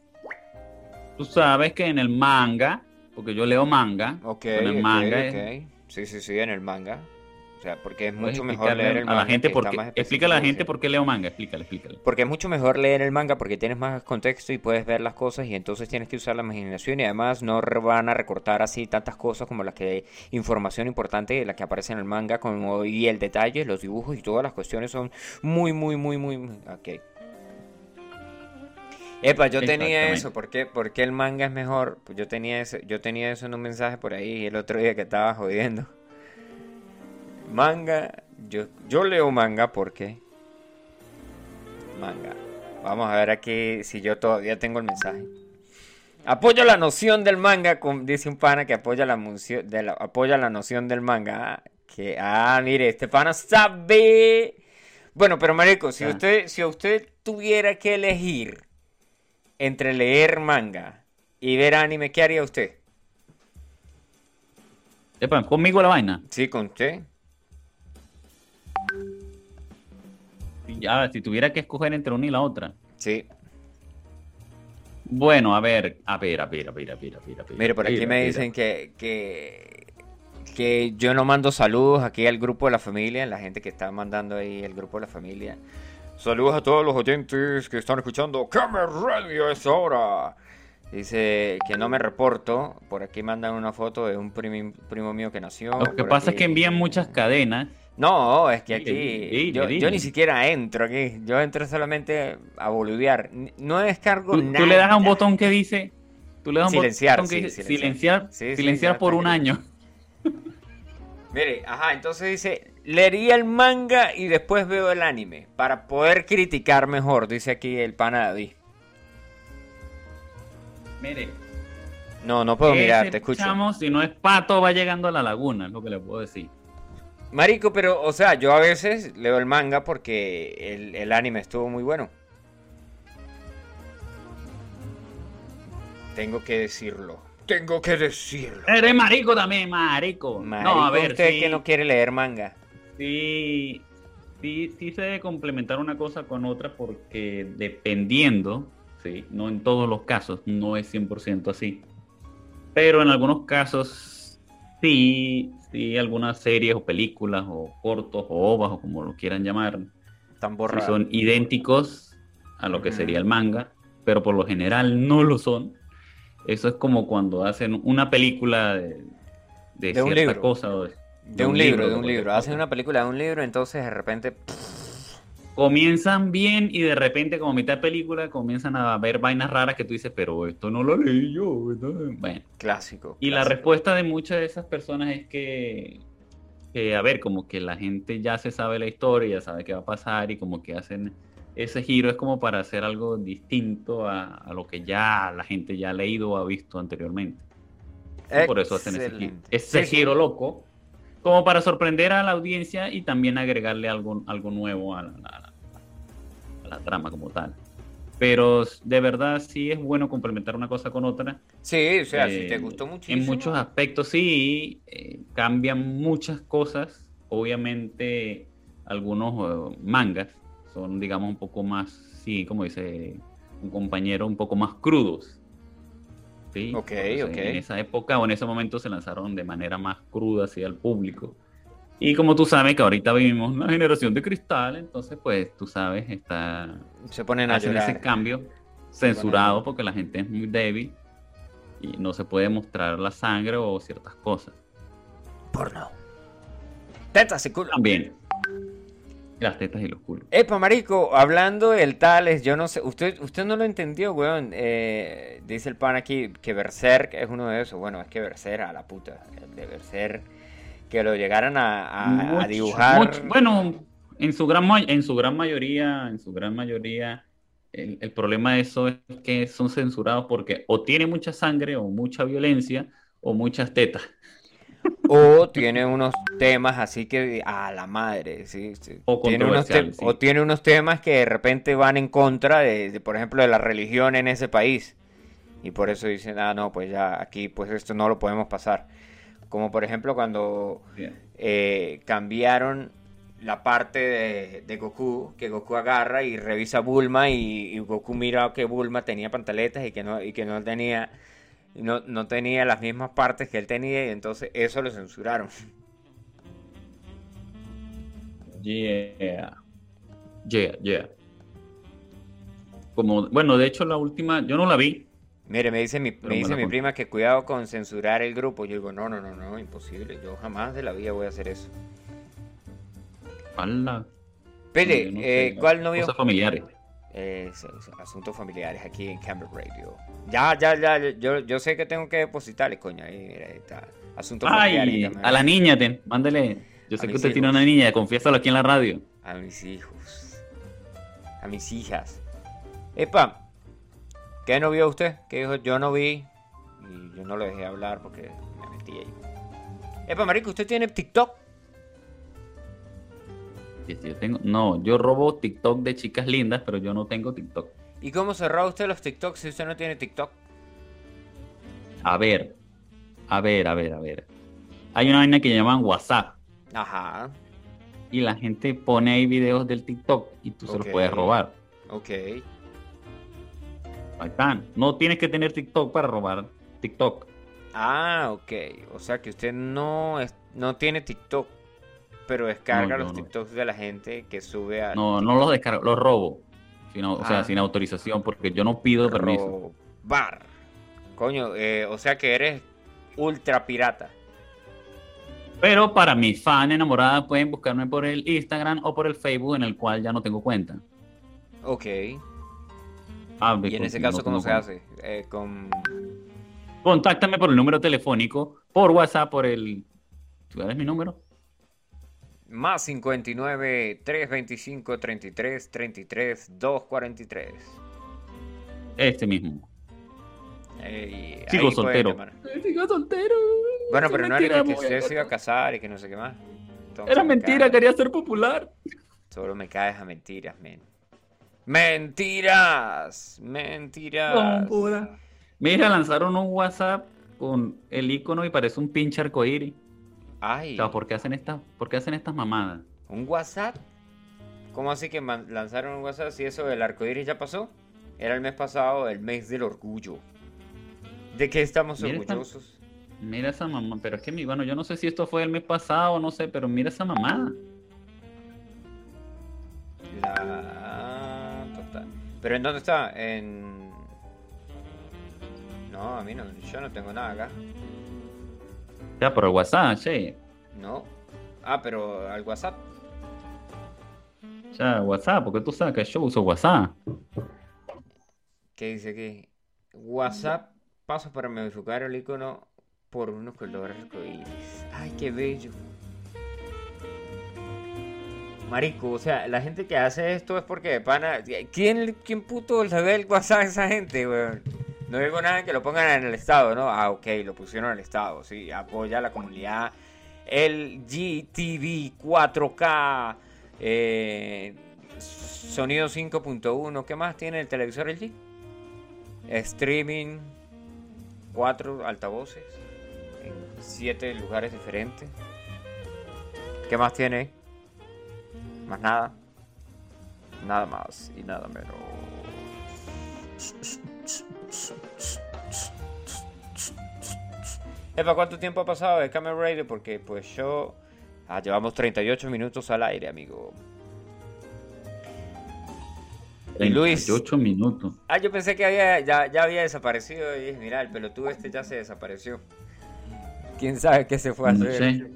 S2: tú sabes que en el manga, porque yo leo manga,
S1: Ok,
S2: en el manga es-
S1: Sí, sí, sí, en el manga. O sea, porque es mucho mejor leer el manga.
S2: a la gente
S1: que
S2: por
S1: está
S2: qué,
S1: más
S2: explícale a la gente por qué leo manga, explícale, explícale.
S1: Porque es mucho mejor leer el manga porque tienes más contexto y puedes ver las cosas y entonces tienes que usar la imaginación y además no van a recortar así tantas cosas como las que información importante de la que aparece en el manga como y el detalle, los dibujos y todas las cuestiones son muy muy muy muy muy- ok. Epa, yo tenía eso, ¿por qué, por qué el manga es mejor? Pues yo tenía eso, yo tenía eso en un mensaje por ahí el otro día que estaba jodiendo. Manga, yo, yo leo manga porque manga. Vamos a ver aquí si yo todavía tengo el mensaje. Apoyo la noción del manga, con- dice un pana que apoya la, de la- apoya la noción del manga. Ah, que, ah, mire, este pana sabe. Bueno, pero marico, si usted, si usted tuviera que elegir entre leer manga y ver anime, ¿qué haría usted?
S2: Epa, conmigo la vaina.
S1: Sí, con usted.
S2: Ya, si tuviera que escoger entre una y la otra.
S1: Sí.
S2: Bueno, a ver, a ver, a ver, a ver, a ver, a ver. a ver,
S1: Mire, por
S2: a
S1: aquí
S2: ver,
S1: me dicen que, que, que yo no mando saludos aquí al grupo de la familia, la gente que está mandando ahí el grupo de la familia. Saludos a todos los oyentes que están escuchando Camer Radio esta hora. Dice que no me reporto. Por aquí mandan una foto de un primi- primo mío que nació.
S2: Lo que pasa es que envían muchas cadenas.
S1: No, es que aquí
S2: dile,
S1: yo,
S2: dile.
S1: yo ni siquiera entro aquí. Yo entro solamente a boludear. No descargo
S2: Tú,
S1: nada.
S2: tú le das a un botón que dice. Tú le das un
S1: Silenciar,
S2: botón que
S1: sí,
S2: dice
S1: silenciar.
S2: silenciar,
S1: Sí,
S2: silenciar por un año.
S1: Mire, ajá, entonces dice, leería el manga y después veo el anime para poder criticar mejor, dice aquí el pana David.
S2: Mire,
S1: No, no puedo mirar, te escucho.
S2: chamo, si no es pato, va llegando a la laguna, es lo que le puedo decir.
S1: Marico, pero, o sea, yo a veces leo el manga porque el, el anime estuvo muy bueno. Tengo que decirlo. Tengo que decirlo.
S2: Eres marico también, marico.
S1: Marico,
S2: no, a ver,
S1: usted
S2: sí,
S1: que no quiere leer manga.
S2: Sí, sí, sí se debe complementar una cosa con otra porque dependiendo, sí, no en todos los casos, no es 100% así. Pero en algunos casos sí, sí, algunas series o películas o cortos o ovas o como lo quieran llamar,
S1: Tan
S2: sí son idénticos a lo que sería el manga, pero por lo general no lo son. Eso es como cuando hacen una película de, de,
S1: De un
S2: cierta cosa. o de-
S1: De un libro, de un libro. Hacen una película de un libro, entonces de repente...
S2: Comienzan bien y de repente, como mitad de película, comienzan a ver vainas raras que tú dices, pero esto no lo leí yo. esto-". Bueno,
S1: Clásico.
S2: y la respuesta de muchas de esas personas es que, que, a ver, como que la gente ya se sabe la historia, ya sabe qué va a pasar y como que hacen ese giro es como para hacer algo distinto a, a lo que ya la gente ya ha leído o ha visto anteriormente. Y por eso hacen ese ese
S1: Sí, sí.
S2: giro loco, como para sorprender a la audiencia y también agregarle algo, algo nuevo a la, a la- a la trama como tal. Pero de verdad sí es bueno complementar una cosa con otra.
S1: Sí, o sea, si
S2: Eh,
S1: te gustó muchísimo.
S2: En muchos aspectos sí, eh, cambian muchas cosas. Obviamente algunos eh, mangas son, digamos, un poco más, sí, como dice un compañero, un poco más crudos. ¿Sí?
S1: Ok,
S2: Entonces,
S1: ok.
S2: En esa época o en ese momento se lanzaron de manera más cruda hacia el público. Y como tú sabes que ahorita vivimos una generación de cristal, entonces pues tú sabes, está
S1: Se ponen a
S2: ese cambio censurado porque la gente es muy débil y no se puede mostrar la sangre o ciertas cosas.
S1: Porno. Tetas y culo.
S2: También las tetas y los culos.
S1: Epa, marico, hablando del Tales, yo no sé, usted, usted no lo entendió, weón. Eh, dice el pan aquí que Berserk es uno de esos. Bueno, es que Berserk a la puta. El de Berserk, que lo llegaran a, a- a
S2: Mucho-
S1: dibujar.
S2: mucho- bueno, en su gran en su gran mayoría, en su gran mayoría, el, el problema de eso es que son censurados porque o tiene mucha sangre o mucha violencia o muchas tetas.
S1: O tiene unos temas así que a la madre, ¿sí? sí.
S2: O
S1: tiene unos
S2: sí.
S1: O tiene unos temas que de repente van en contra de, de, por ejemplo, de la religión en ese país. Y por eso dicen, ah, no, pues ya aquí, pues esto no lo podemos pasar. Como por ejemplo cuando eh, cambiaron la parte de, de Goku, que Goku agarra y revisa a Bulma y, y Goku mira que Bulma tenía pantaletas y que no, y que no tenía no, no tenía las mismas partes que él tenía y entonces eso lo censuraron.
S2: Yeah. Yeah, yeah. Como, bueno, de hecho la última, yo no la vi.
S1: Mire, me dice mi, me
S2: me
S1: dice mi prima que cuidado con censurar el grupo. Yo digo, no, no, no, no, imposible. Yo jamás de la vida voy a hacer eso.
S2: Ala.
S1: Pele,
S2: Yo no
S1: eh, ¿cuál novio?
S2: Cosas familiares.
S1: Eh, asuntos familiares aquí en Camber Radio. Ya, ya, ya, yo, yo sé que tengo que depositarle, coño. Ahí, mira, ahí está. Asuntos familiares.
S2: Ay, a la niña, ten, mándele. Yo sé que usted tiene una niña, confiésalo aquí en la radio.
S1: A mis hijos. A mis hijas. Epa, ¿qué no vio usted? ¿Qué dijo? Yo no vi. Y yo no lo dejé hablar porque me metí ahí. Epa, marico, ¿usted tiene TikTok?
S2: Y si yo tengo, no, yo robo TikTok de chicas lindas, pero yo no tengo TikTok.
S1: ¿Y cómo cerró usted los TikToks si usted no tiene TikTok?
S2: A ver, a ver, a ver, a ver. Hay una vaina que llaman WhatsApp
S1: Ajá,
S2: y la gente pone ahí videos del TikTok y tú se los puedes robar.
S1: ok.
S2: Ahí están. No tienes que tener TikTok para robar TikTok.
S1: Ah, ok. O sea que usted no, es, no tiene TikTok, pero descarga
S2: No,
S1: los
S2: no.
S1: TikToks de la gente que sube a...
S2: No, no los descargo, los robo. Sino, O sea,
S1: Ah.
S2: sin autorización, porque yo no pido permiso.
S1: Robar. Coño, eh, o sea que eres ultra pirata.
S2: Pero para mis fans enamoradas pueden buscarme por el Instagram o por el Facebook, en el cual ya no tengo cuenta.
S1: Ok.
S2: Ah,
S1: Y en ese caso, ¿cómo se hace? Eh, con...
S2: Contáctame por el número telefónico, por WhatsApp, por el. ¿Tú eres mi número?
S1: Más 59 325 33 33 243.
S2: Este mismo.
S1: Eh, pueden
S2: soltero. Sigo soltero.
S1: Bueno, pero no era que usted se iba a casar y que no sé qué más. Entonces
S2: Era
S1: me
S2: mentira,
S1: cae-
S2: quería ser popular.
S1: Solo me caes a mentiras, men. ¡Mentiras! ¡Mentiras!
S2: Mira, lanzaron un WhatsApp con el icono y parece un pinche arcoíris.
S1: Ay,
S2: O sea, ¿por qué hacen estas, por qué hacen estas mamadas?
S1: ¿un WhatsApp? ¿Cómo así que lanzaron un WhatsApp si eso del arco iris ya pasó? Era el mes pasado, el mes del orgullo. ¿De qué estamos
S2: Mira esta-
S1: orgullosos?
S2: Mira esa mamá, pero es que mi, bueno, yo no sé si esto fue el mes pasado, no sé, pero mira esa mamada.
S1: La total. ¿Pero en dónde está? En. No, a mí no, yo no tengo nada acá.
S2: Ya, por el WhatsApp, sí.
S1: No. Ah, pero al WhatsApp.
S2: Ya, WhatsApp, porque tú sabes que yo uso WhatsApp.
S1: ¿Qué dice aquí? WhatsApp, paso para modificar el icono por unos colores arcoíris. Ay, qué bello. Marico, o sea, la gente que hace esto es porque de pana. ¿Quién, quién puto le ve el WhatsApp a esa gente, weón? No digo nada que lo pongan en el estado, ¿no? Ah, ok, lo pusieron en el estado, sí, apoya a la comunidad. El GTV 4K, eh, sonido 5.1, ¿qué más tiene el televisor LG? Streaming, cuatro altavoces en siete lugares diferentes. ¿Qué más tiene? Más nada. Nada más y nada menos. Epa, ¿cuánto tiempo ha pasado de Camera Radio? Porque pues yo... Ah, llevamos 38 minutos al aire, amigo. Y Luis.
S2: 38 minutos.
S1: Ah, yo pensé que había, ya, ya había desaparecido y dije, mira, el pelotudo este ya se desapareció. ¿Quién sabe qué se fue a
S2: No
S1: hacer?
S2: sé.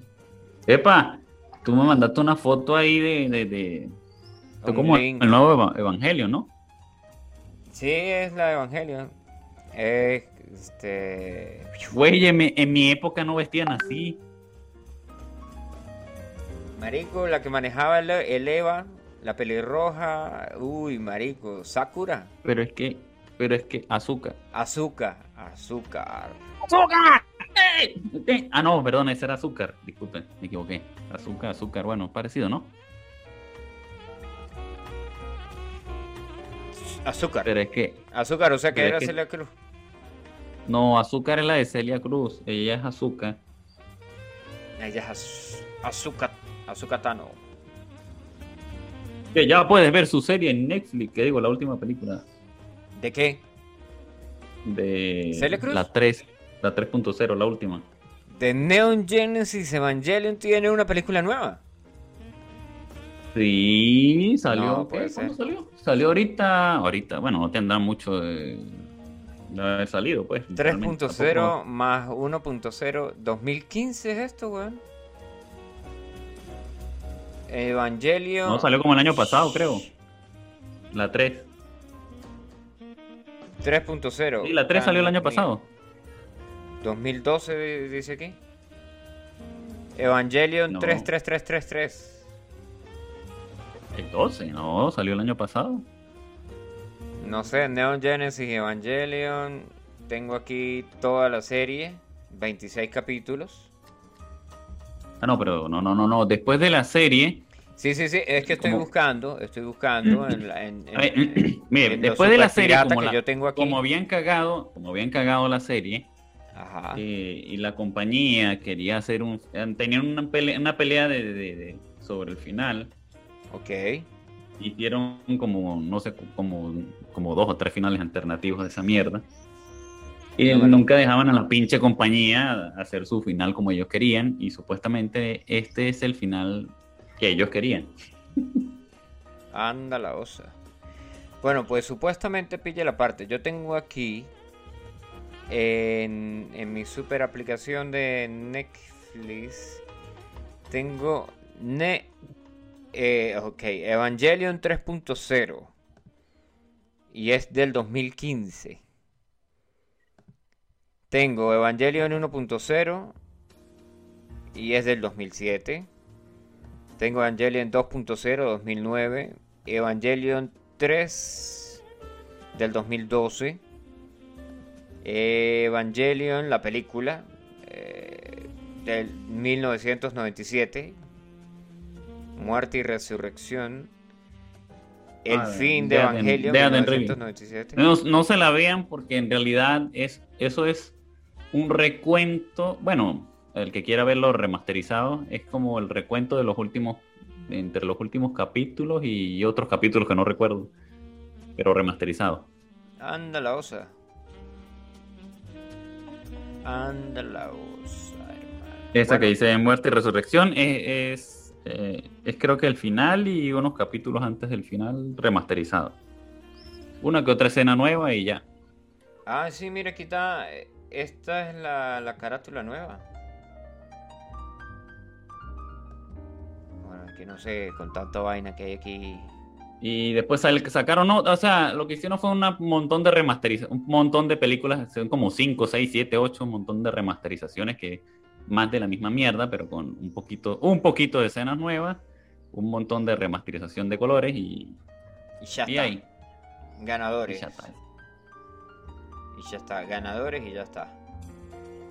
S2: Epa, tú me mandaste una foto ahí de. de, de- como
S1: link.
S2: el nuevo eva- evangelio, ¿no?
S1: Sí, es la Evangelio. Eh, este...
S2: Güey, en mi, en mi época no vestían así.
S1: Marico, la que manejaba el, el Eva, la pelirroja, uy, marico, Sakura,
S2: Pero es que. Pero es que azúcar.
S1: azúcar, azúcar.
S2: ¡Azúcar! ¡Eh! Eh, Ah, no, perdón, ese era azúcar. Disculpen, me equivoqué. Azúcar, azúcar, bueno, parecido, ¿no?
S1: Azúcar.
S2: Pero es que.
S1: Azúcar, o sea que era
S2: que-
S1: Celia Cruz.
S2: No, Azúcar es la de Celia Cruz. Ella es Azúcar.
S1: Ella es az- Azuka, Azukatano.
S2: Que ya puedes ver su serie en Netflix, que digo, la última película
S1: ¿De qué?
S2: de
S1: ¿Celia Cruz?
S2: la 3, la 3.0, la última.
S1: De Neon Genesis Evangelion tiene una película nueva.
S2: Sí, salió.
S1: No.
S2: ¿Cuándo salió? Salió ahorita, ahorita, bueno, no tendrá mucho de, de haber salido, pues. realmente,
S1: 3.0
S2: tampoco-
S1: más 1.0. 2015 es esto, weón. Evangelion.
S2: No, salió como el año pasado, creo. La 3.
S1: 3.0.
S2: Sí, la 3 salió el año pasado.
S1: 2012 di- dice aquí. Evangelion
S2: No.
S1: 33333.
S2: El 12, no, salió el año pasado.
S1: No sé, Neon Genesis Evangelion. Tengo aquí toda la serie. 26 capítulos.
S2: Ah, no, pero no, no, no, no. Después de la serie,
S1: Sí, sí, sí. Es que estoy
S2: Como-
S1: buscando. Estoy buscando en, la- en- en-
S2: mire, después de la serie, como,
S1: que yo tengo aquí.
S2: como habían cagado, como habían cagado la serie,
S1: Ajá.
S2: eh, y la compañía quería hacer un, eh, tenían una pelea, una pelea de, de- de- sobre el final,
S1: Ok.
S2: hicieron como, no sé, como, como dos o tres finales alternativos de esa mierda. Y
S1: No,
S2: nunca dejaban a la pinche compañía hacer su final como ellos querían. Y supuestamente este es el final que ellos querían.
S1: Anda la osa. Bueno, pues supuestamente pilla la parte. Yo tengo aquí en, en mi super aplicación de Netflix. Tengo ne, eh, ok, Evangelion 3.0 y es del 2015. Tengo Evangelion 1.0 y es del 2007. Tengo Evangelion 2.0 2009, Evangelion 3 del 2012, Evangelion la película eh, del 1997, Muerte y Resurrección, El
S2: Ah,
S1: fin de
S2: and Rebirth.
S1: 1997.
S2: No, no se la vean porque en realidad es, eso es un recuento. Bueno, el que quiera verlo remasterizado es como el recuento de los últimos, entre los últimos capítulos y otros capítulos que no recuerdo, pero remasterizado.
S1: Anda la osa. Anda la osa, hermano.
S2: Esa
S1: Bueno,
S2: que dice Muerte y Resurrección es, es, eh, es creo que el final y unos capítulos antes del final remasterizado. Una que otra escena nueva y ya.
S1: Ah, sí, mira, aquí está. eh, Esta es la, la carátula nueva. Bueno, es que no sé, con tanta vaina que hay aquí.
S2: Y después sacaron, no, o sea, lo que hicieron fue un montón de remasterizaciones, un montón de películas, son como 5, 6, 7, 8, un montón de remasterizaciones que más de la misma mierda, pero con un poquito, un poquito de escenas nuevas, un montón de remasterización de colores y,
S1: Y ya
S2: y
S1: está.
S2: ahí. y
S1: Ganadores.
S2: ya está.
S1: Y ya está. Ganadores y ya está.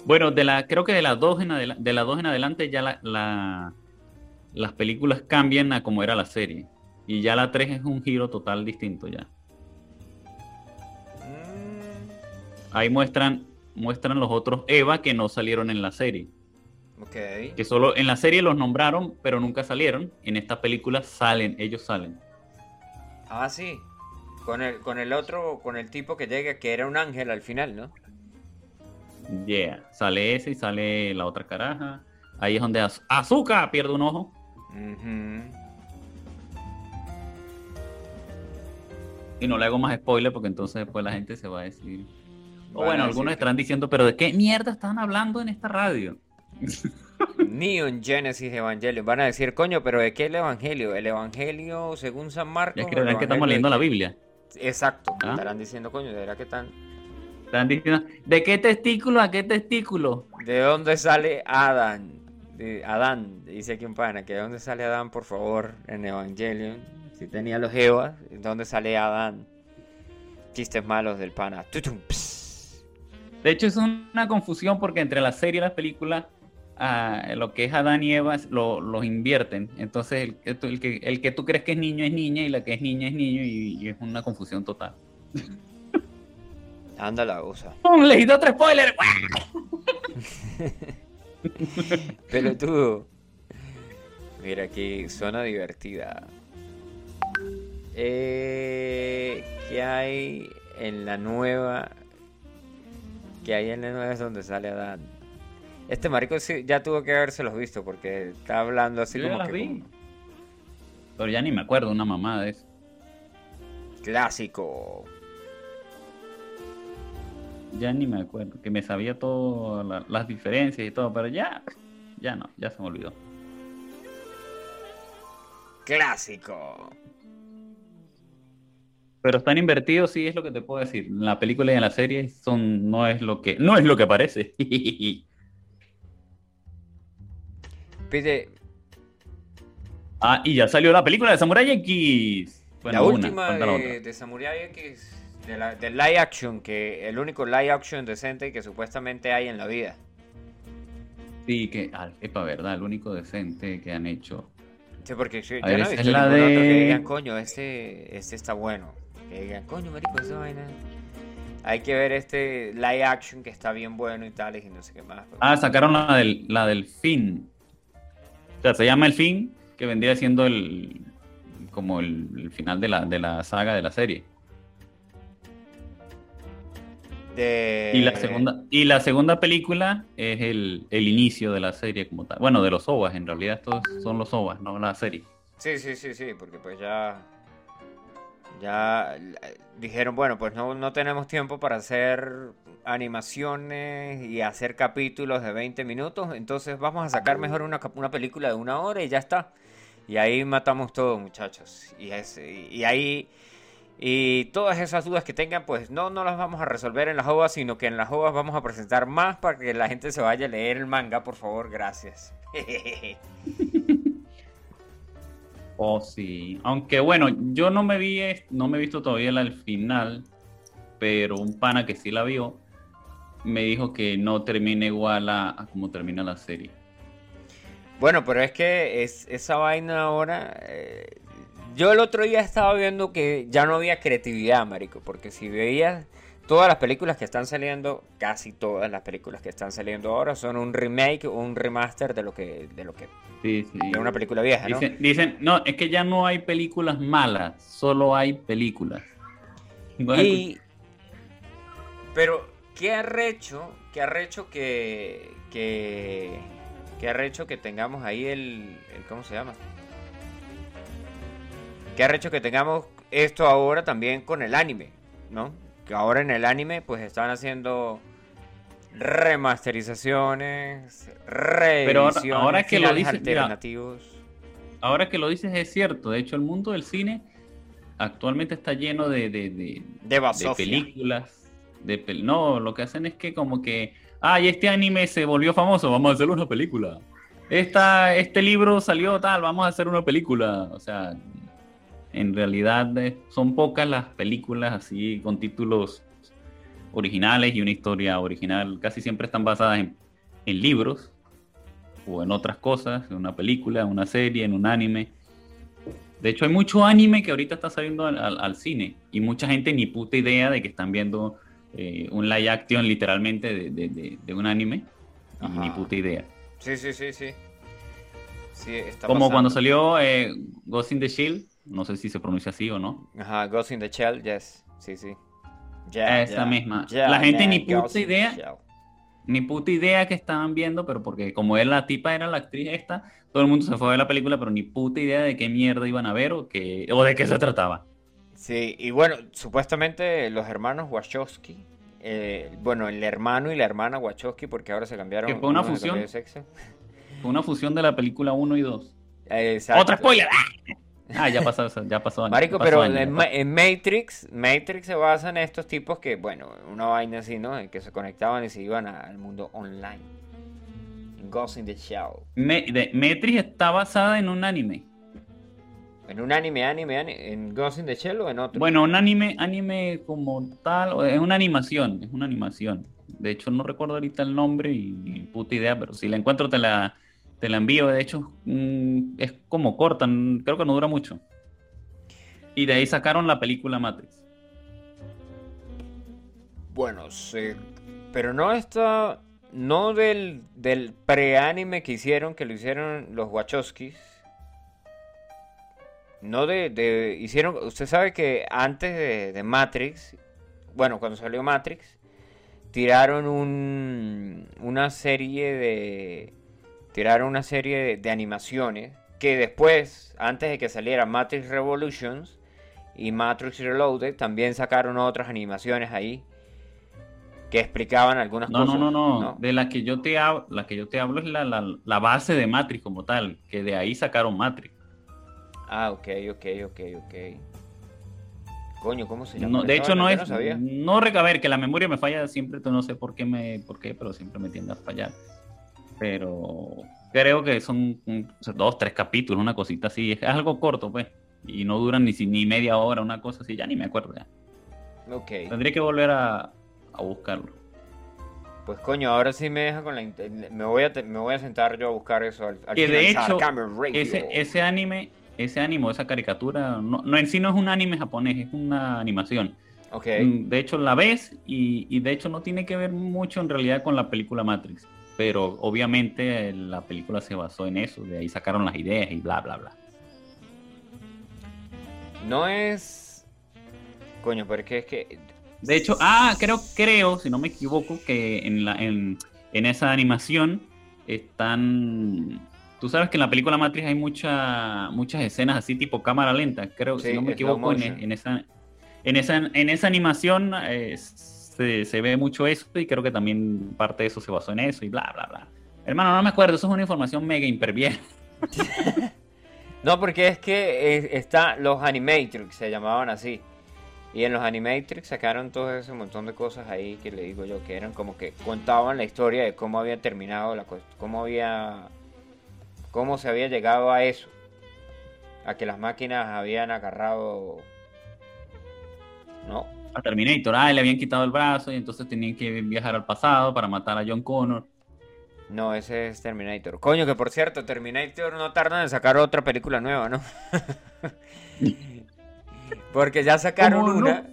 S2: Bueno, de la, creo que de las dos en, adela- de las dos en adelante ya la, la- las películas cambian a como era la serie. Y ya la 3 es un giro total distinto ya.
S1: Mm,
S2: Ahí muestran, muestran los otros Eva que no salieron en la serie.
S1: Ok.
S2: Que solo en la serie los nombraron, pero nunca salieron. En esta película salen, ellos salen.
S1: Ah, sí. Con el, con el otro, con el tipo que llega, que era un ángel al final, ¿no?
S2: Yeah. Sale ese y sale la otra caraja. Ahí es donde Az- Azúcar pierde un ojo. Y no le hago más spoiler porque entonces después la gente se va a decir. O bueno, algunos estarán diciendo, pero ¿de qué mierda están hablando en esta radio?
S1: Neon Genesis Evangelion. Van a decir, coño, pero ¿de qué el Evangelio? El Evangelio según San Marcos. El
S2: creerán que estamos leyendo la? Biblia.
S1: Exacto.
S2: ¿Ah?
S1: Estarán diciendo, coño, ¿de verdad que están?
S2: Están diciendo, ¿de qué testículo a qué testículo?
S1: ¿De dónde sale Adán? De Adán, dice aquí un pana, que de dónde sale Adán, por favor, en Evangelion. Si tenía los Evas, ¿de dónde sale Adán? Chistes malos del pana.
S2: De hecho, es una confusión porque entre la serie y la película, ah, lo que es Adán y Eva lo- los invierten. Entonces, el, que tú- el que, el que tú crees que es niño es niña y la que es niña es niño y, y es una confusión total.
S1: Anda la.
S2: ¡Pum! Le quité otro spoiler.
S1: Pero tú. Mira aquí, zona divertida. Eh, ¿Qué hay en la nueva? ¿Qué hay en la nueva es donde sale Adán? Este marico sí, ya tuvo que habérselos visto porque está hablando así
S2: Yo ya
S1: como
S2: las
S1: que
S2: vi.
S1: como
S2: Pero ya ni me acuerdo una mamá de eso.
S1: clásico.
S2: Ya ni me acuerdo. Que me sabía todas la- las diferencias y todo, pero ya, ya no, ya se me olvidó.
S1: Clásico.
S2: Pero están invertidos, sí, es lo que te puedo decir. En la película y en la serie son, no es lo que, no es lo que parece.
S1: Pide,
S2: ah, y ya salió la película de Samurai X. Bueno,
S1: la última de, de Samurai X, de, la, de live action, que el único live action decente que supuestamente hay en la vida.
S2: Sí, que, ah, epa, verdad, el único decente que han hecho.
S1: Sí, porque yo,
S2: A
S1: yo
S2: ver,
S1: no he
S2: es
S1: visto
S2: la
S1: ningún otro que
S2: de-
S1: digan, coño, este, este está bueno. Que digan, coño, marico, esa vaina. Hay que ver este live action que está bien bueno y tal, y no sé qué más.
S2: Ah, sacaron la del, la del fin. O sea, se llama el fin, que vendría siendo el como el, el final de la, de la saga de la serie.
S1: De...
S2: Y la segunda, y la segunda película es el, el inicio de la serie como tal. Bueno, de los OVAs, en realidad estos son los OVAs, no la serie.
S1: Sí, sí, sí, sí, porque pues ya... Ya eh, dijeron, bueno, pues no, no tenemos tiempo para hacer animaciones y hacer capítulos de 20 minutos, entonces vamos a sacar mejor una, una película de una hora y ya está. Y ahí matamos todo, muchachos. Y, es, y, y ahí... Y todas esas dudas que tengan, pues no, no las vamos a resolver en las ovas, sino que en las ovas vamos a presentar más para que la gente se vaya a leer el manga, por favor, gracias.
S2: Oh, sí. Aunque bueno, yo no me vi, no me he visto todavía del final, pero un pana que sí la vio me dijo que no termina igual a, a como termina la serie.
S1: Bueno, pero es que es, esa vaina ahora. eh, yo el otro día estaba viendo que ya no había creatividad, marico. Porque si veías todas las películas que están saliendo, casi todas las películas que están saliendo ahora son un remake o un remaster de lo que, de lo que,
S2: Sí, sí.
S1: de una película vieja, ¿no?
S2: Dicen, dicen, no, es que ya no hay películas malas, solo hay películas.
S1: Y. Pero, ¿qué arrecho? ¿Qué arrecho que. que. ¿Qué arrecho que tengamos ahí el, el- ¿Cómo se llama? ¿Qué arrecho que tengamos esto ahora también con el anime? ¿No? Que ahora en el anime, pues están haciendo remasterizaciones, reediciones,
S2: ahora que lo dices, mira,
S1: alternativos.
S2: Ahora que lo dices es cierto, de hecho el mundo del cine actualmente está lleno de, de, de-
S1: De
S2: películas. De no, lo que hacen es que como que, ay, este anime se volvió famoso, vamos a hacer una película. Esta, este libro salió tal, vamos a hacer una película. O sea, en realidad eh, son pocas las películas así con títulos originales y una historia original. Casi siempre están basadas en, en libros o en otras cosas, en una película, en una serie, en un anime. De hecho, hay mucho anime que ahorita está saliendo al, al- al cine y mucha gente ni puta idea de que están viendo eh, un live action literalmente de, de- de- de un anime
S1: Ajá.
S2: ni puta idea.
S1: Sí, sí, sí, sí. Sí, está
S2: Como
S1: pasando.
S2: cuando salió eh, Ghost in the Shield, no sé si se pronuncia así o no.
S1: Ajá, Ghost in the Shell, yes. Sí, sí. Ya,
S2: Esa
S1: ya,
S2: misma.
S1: ya,
S2: La gente
S1: man,
S2: ni puta
S1: Ghost
S2: idea. Ni puta idea que estaban viendo, pero porque como él, la tipa era la actriz esta, todo el mundo se fue a ver la película, pero ni puta idea de qué mierda iban a ver o, qué, o de qué se trataba.
S1: Sí, y bueno, supuestamente los hermanos Wachowski, eh, bueno, el hermano y la hermana Wachowski, porque ahora se cambiaron.
S2: Que fue una fusión.
S1: de sexo.
S2: Fue una fusión de la película 1 y 2.
S1: Eh, exacto.
S2: ¡Otra spoiler! ¡Ah! Ya pasó, eso, ya pasó.
S1: Marico,
S2: pasó
S1: pero
S2: años,
S1: en, Matrix, Matrix se basa en estos tipos que, bueno, una vaina así, ¿no? En que se conectaban y se iban a- al mundo online. Ghost in the Shell.
S2: Me- de- Matrix está basada en un anime.
S1: ¿En un anime, anime, anime? ¿En Ghost in the Shell o en otro?
S2: Bueno, un anime, anime como tal, es una animación, es una animación. De hecho, no recuerdo ahorita el nombre y puta idea, pero si la encuentro te la, te la envío. De hecho, mm, es como corta, creo que no dura mucho. Y de ahí sacaron la película Matrix.
S1: Bueno, sí. Pero no está. No del, del pre-anime que hicieron, que lo hicieron los Wachowskis. No de, de- Hicieron. Usted sabe que antes de, de Matrix. Bueno, cuando salió Matrix. Tiraron un, una serie de. Tiraron una serie de, de animaciones. Que después, antes de que saliera Matrix Revolutions y Matrix Reloaded, también sacaron otras animaciones ahí. Que explicaban algunas
S2: No, no,
S1: cosas.
S2: no, no. De la que yo te hablo, la que yo te hablo es la, la, la base de Matrix como tal, que de ahí sacaron Matrix.
S1: Ah, ok, ok, ok, ok. Coño, ¿cómo se llama?
S2: No, de hecho no es, no a ver, que la memoria me falla siempre, no sé por qué me, por qué, pero siempre me tiende a fallar. Pero creo que son un- o sea, dos, tres capítulos, una cosita así, es algo corto, pues, y no duran ni, ni media hora, una cosa así, ya ni me acuerdo ya.
S1: Ok.
S2: Tendría que volver a, a buscarlo.
S1: Pues coño, ahora sí me deja con la... Me voy a, me voy a sentar yo a buscar eso al, al
S2: Que de hecho. Ese, ese anime, ese anime, esa caricatura, no, no en sí no es un anime japonés, es una animación.
S1: Ok.
S2: Mm, De hecho, la ves y, y de hecho no tiene que ver mucho en realidad con la película Matrix. Pero obviamente la película se basó en eso, de ahí sacaron las ideas y bla, bla, bla.
S1: No es... Coño, pero es que es que...
S2: De hecho, ah, creo, creo, si no me equivoco, que en, la, en, en esa animación están... Tú sabes que en la película Matrix hay mucha, muchas escenas así tipo cámara lenta. Creo,
S1: Sí,
S2: si no me equivoco, en, esa, en, esa, en esa animación eh, se, se ve mucho eso y creo que también parte de eso se basó en eso y bla, bla, bla. Hermano, no me acuerdo, eso es una información mega imperviera.
S1: No, porque es que eh, está los Animatrix, se llamaban así. Y en los Animatrix sacaron todo ese montón de cosas ahí que le digo yo, que eran como que contaban la historia de cómo había terminado la cómo había, cómo se había llegado a eso, a que las máquinas habían agarrado, ¿no?
S2: A Terminator, ah, le habían quitado el brazo y entonces tenían que viajar al pasado para matar a John Connor.
S1: No, ese es Terminator. Coño, que por cierto, Terminator no tardan en sacar otra película nueva, ¿no? Porque ya sacaron una.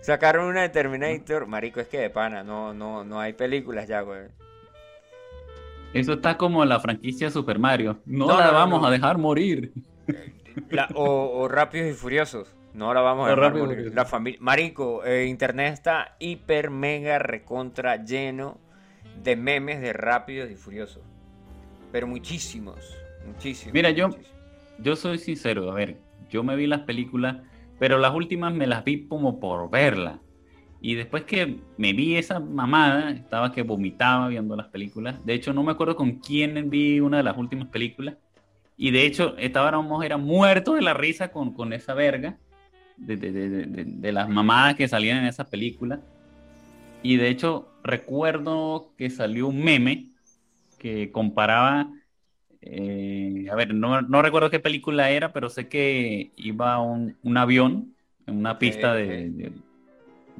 S1: Sacaron una de Terminator. Marico, es que de pana, no, no, no hay películas ya, güey.
S2: Eso está como la franquicia Super Mario. No,
S1: No,
S2: la
S1: no,
S2: vamos
S1: no.
S2: a dejar morir.
S1: La- o, o Rápidos y Furiosos. No la vamos a dejar morir. La familia. Marico, eh, internet está hiper, mega, recontra lleno de memes de Rápidos y Furiosos. Pero muchísimos. Muchísimos.
S2: Mira, yo-
S1: muchísimos.
S2: Yo soy sincero, a ver, yo me vi las películas, pero las últimas me las vi como por verlas. Y después que me vi esa mamada, estaba que vomitaba viendo las películas. De hecho, no me acuerdo con quién vi una de las últimas películas. Y de hecho, estábamos, era muerto de la risa con, con esa verga. De, de- de- de- de- de las mamadas que salían en esa película. Y de hecho, recuerdo que salió un meme que comparaba eh, a ver, no, no recuerdo qué película era, pero sé que iba un, un avión en una pista de,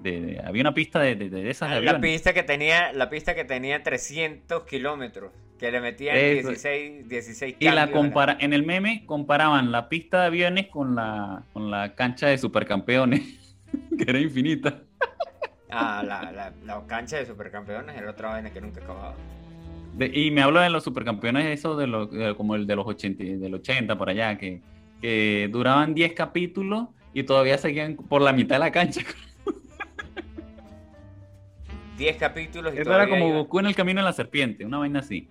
S2: de- Había una pista de, de- esas
S1: Ah, La
S2: aviones.
S1: pista que tenía, la pista que tenía 300 kilómetros, que le metían
S2: Eso.
S1: 16, 16
S2: Y la compara en el meme comparaban la pista de aviones con la, con la cancha de supercampeones, que era infinita.
S1: Ah, la, la, la cancha de supercampeones era otra vaina que nunca acababa.
S2: De- y me hablo de los supercampeones, eso de los, de- como el de los 80, del 80 por allá, que, que duraban 10 capítulos y todavía seguían por la mitad de la cancha.
S1: 10 capítulos y
S2: Eso era como
S1: iba-
S2: Goku en el camino de la serpiente, una vaina así.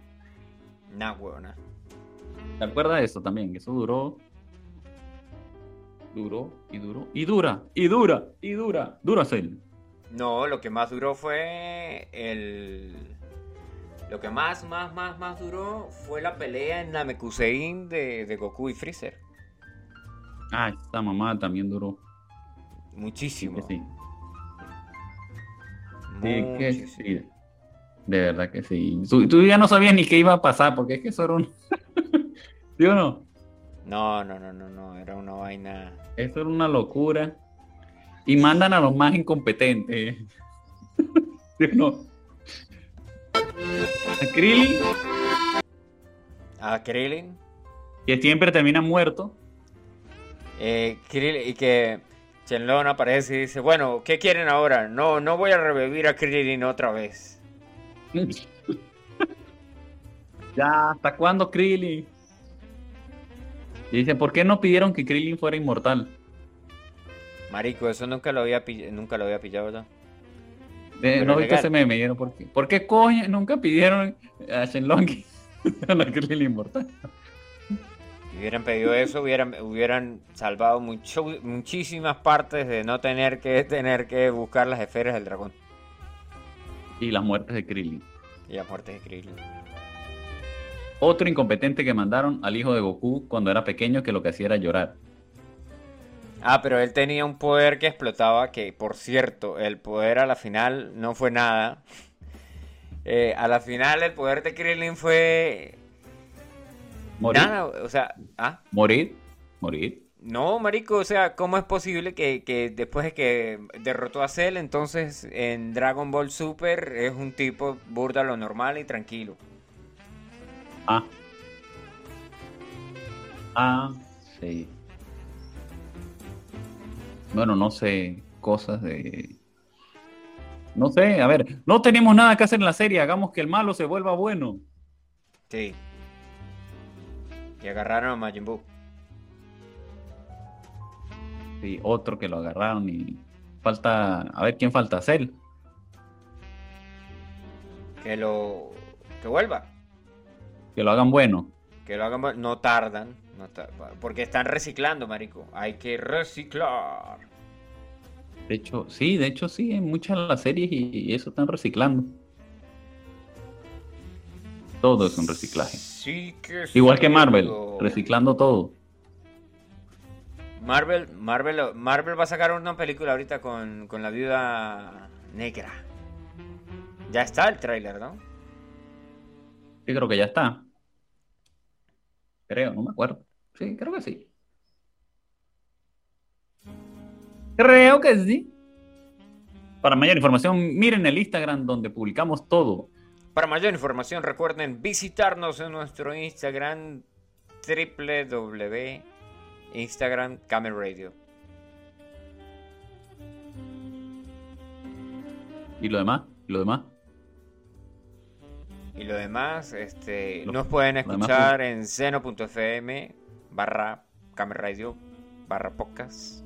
S1: Nah, huevona.
S2: ¿Te acuerdas de eso también? Eso duró. Duró y duró. Y dura, y dura, y dura. Duracell.
S1: No, lo que más duró fue el... Lo que más, más, más, más duró fue la pelea en Namekusein de, de Goku y Freezer.
S2: Ah, esta mamá también duró.
S1: Muchísimo.
S2: sí. Sí, que
S1: muchísimo.
S2: sí. De verdad que sí. Tú, tú ya no sabías ni qué iba a pasar, porque es que eso era un. ¿Sí o no?
S1: No, no, no, no, no, era una vaina...
S2: Eso era una locura. Y mandan a los más incompetentes. ¿Sí o no? A Krillin,
S1: A Krillin.
S2: que siempre termina muerto.
S1: Eh, Krillin, y que Shenlong aparece y dice, bueno, ¿qué quieren ahora? No, no voy a revivir a Krillin otra vez.
S2: ya, ¿hasta cuándo Krillin? Y dice, ¿por qué no pidieron que Krillin fuera inmortal?
S1: Marico, eso nunca lo había, nunca lo había pillado.
S2: Eh,
S1: Pero
S2: no viste ese meme, ¿vieron por qué? ¿Por qué coño nunca pidieron a Shenlong a Krillin inmortal?
S1: Si hubieran pedido eso, hubieran, hubieran salvado mucho, muchísimas partes de no tener que tener que buscar las esferas del dragón
S2: Y las muertes de Krillin.
S1: y las muertes de Krillin.
S2: Otro incompetente que mandaron al hijo de Goku cuando era pequeño que lo que hacía era llorar.
S1: Ah, pero él tenía un poder que explotaba, que por cierto, el poder a la final no fue nada. Eh, a la final el poder de Krillin fue
S2: Morir.
S1: nada, o sea, ah,
S2: Morir. Morir.
S1: no, marico, o sea, ¿cómo es posible que, que después de que derrotó a Cell, entonces en Dragon Ball Super es un tipo burda lo normal y tranquilo?
S2: Ah. Ah, sí. Bueno, no sé, cosas de... No sé, a ver, no tenemos nada que hacer en la serie, hagamos que el malo se vuelva bueno.
S1: Sí. Y agarraron a Majin Buu.
S2: Sí, otro que lo agarraron y falta, a ver quién falta, Cell.
S1: Que lo... que vuelva.
S2: Que lo hagan bueno.
S1: Que lo hagan, no tardan, no tar- porque están reciclando, marico. Hay que reciclar.
S2: De hecho, sí, de hecho sí, en muchas de las series y, y eso están reciclando. Todo es un reciclaje.
S1: Sí que
S2: Igual
S1: sí,
S2: que Marvel, reciclando todo.
S1: Marvel, Marvel, Marvel va a sacar una película ahorita con, con la viuda negra. Ya está el tráiler, ¿no?
S2: Sí, creo que ya está. Creo, no me acuerdo. Sí, creo que sí. Creo que sí. Para mayor información, miren el Instagram donde publicamos todo.
S1: Para mayor información recuerden visitarnos en nuestro Instagram www Instagram Camel Radio.
S2: ¿Y lo demás? ¿Y lo demás?
S1: Y lo demás, este,
S2: Lo-
S1: nos pueden
S2: demás,
S1: escuchar en seno.fm barra Camel Radio barra podcast.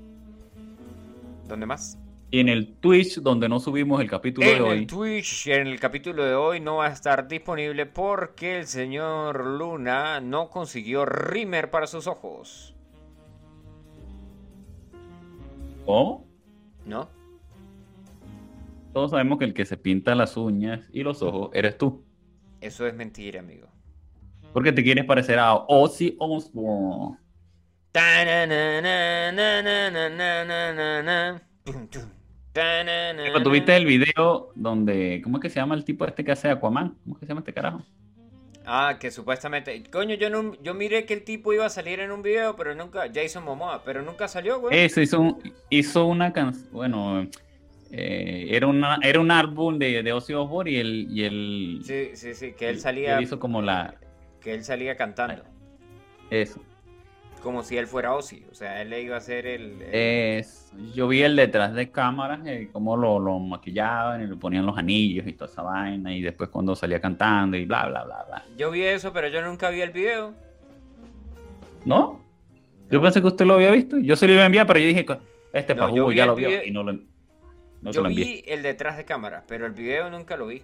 S1: ¿Dónde más?
S2: Y en el Twitch donde no subimos el capítulo de
S1: En el
S2: hoy.
S1: Twitch, en el capítulo de hoy no va a estar disponible porque el señor Luna no consiguió Rimmer para sus ojos.
S2: ¿Cómo?
S1: ¿No?
S2: Todos sabemos que el que se pinta las uñas y los ojos eres tú.
S1: Eso es mentira, amigo.
S2: Porque te quieres parecer a Ozzy Osbourne. Pero tuviste el video donde. ¿Cómo es que se llama el tipo este que hace Aquaman? ¿Cómo es que se llama este carajo?
S1: Ah, que supuestamente. Coño, yo no, yo miré que el tipo iba a salir en un video, pero nunca. Jason Momoa, pero nunca salió, güey.
S2: Eh, eso, hizo, un, hizo una canción. Bueno. Eh, era, una, era un álbum de, de Ozzy Osbourne y él. Y el,
S1: sí, sí, sí, que él salía.
S2: Él hizo como la.
S1: Que él salía cantando.
S2: Eso.
S1: Como si él fuera Ozzy. O sea, él le iba a hacer el. el-
S2: Es, yo vi el detrás de cámaras, eh, cómo lo, lo maquillaban y le ponían los anillos y toda esa vaina. Y después cuando salía cantando y bla, bla, bla, bla.
S1: Yo vi eso, pero yo nunca vi el video.
S2: ¿No? Yo pensé que usted lo había visto. Yo se lo iba a enviar, pero yo dije, este
S1: No, vi
S2: ya lo vio
S1: video-
S2: y no lo, no
S1: yo
S2: lo
S1: vi el detrás de cámara, pero el video nunca lo vi.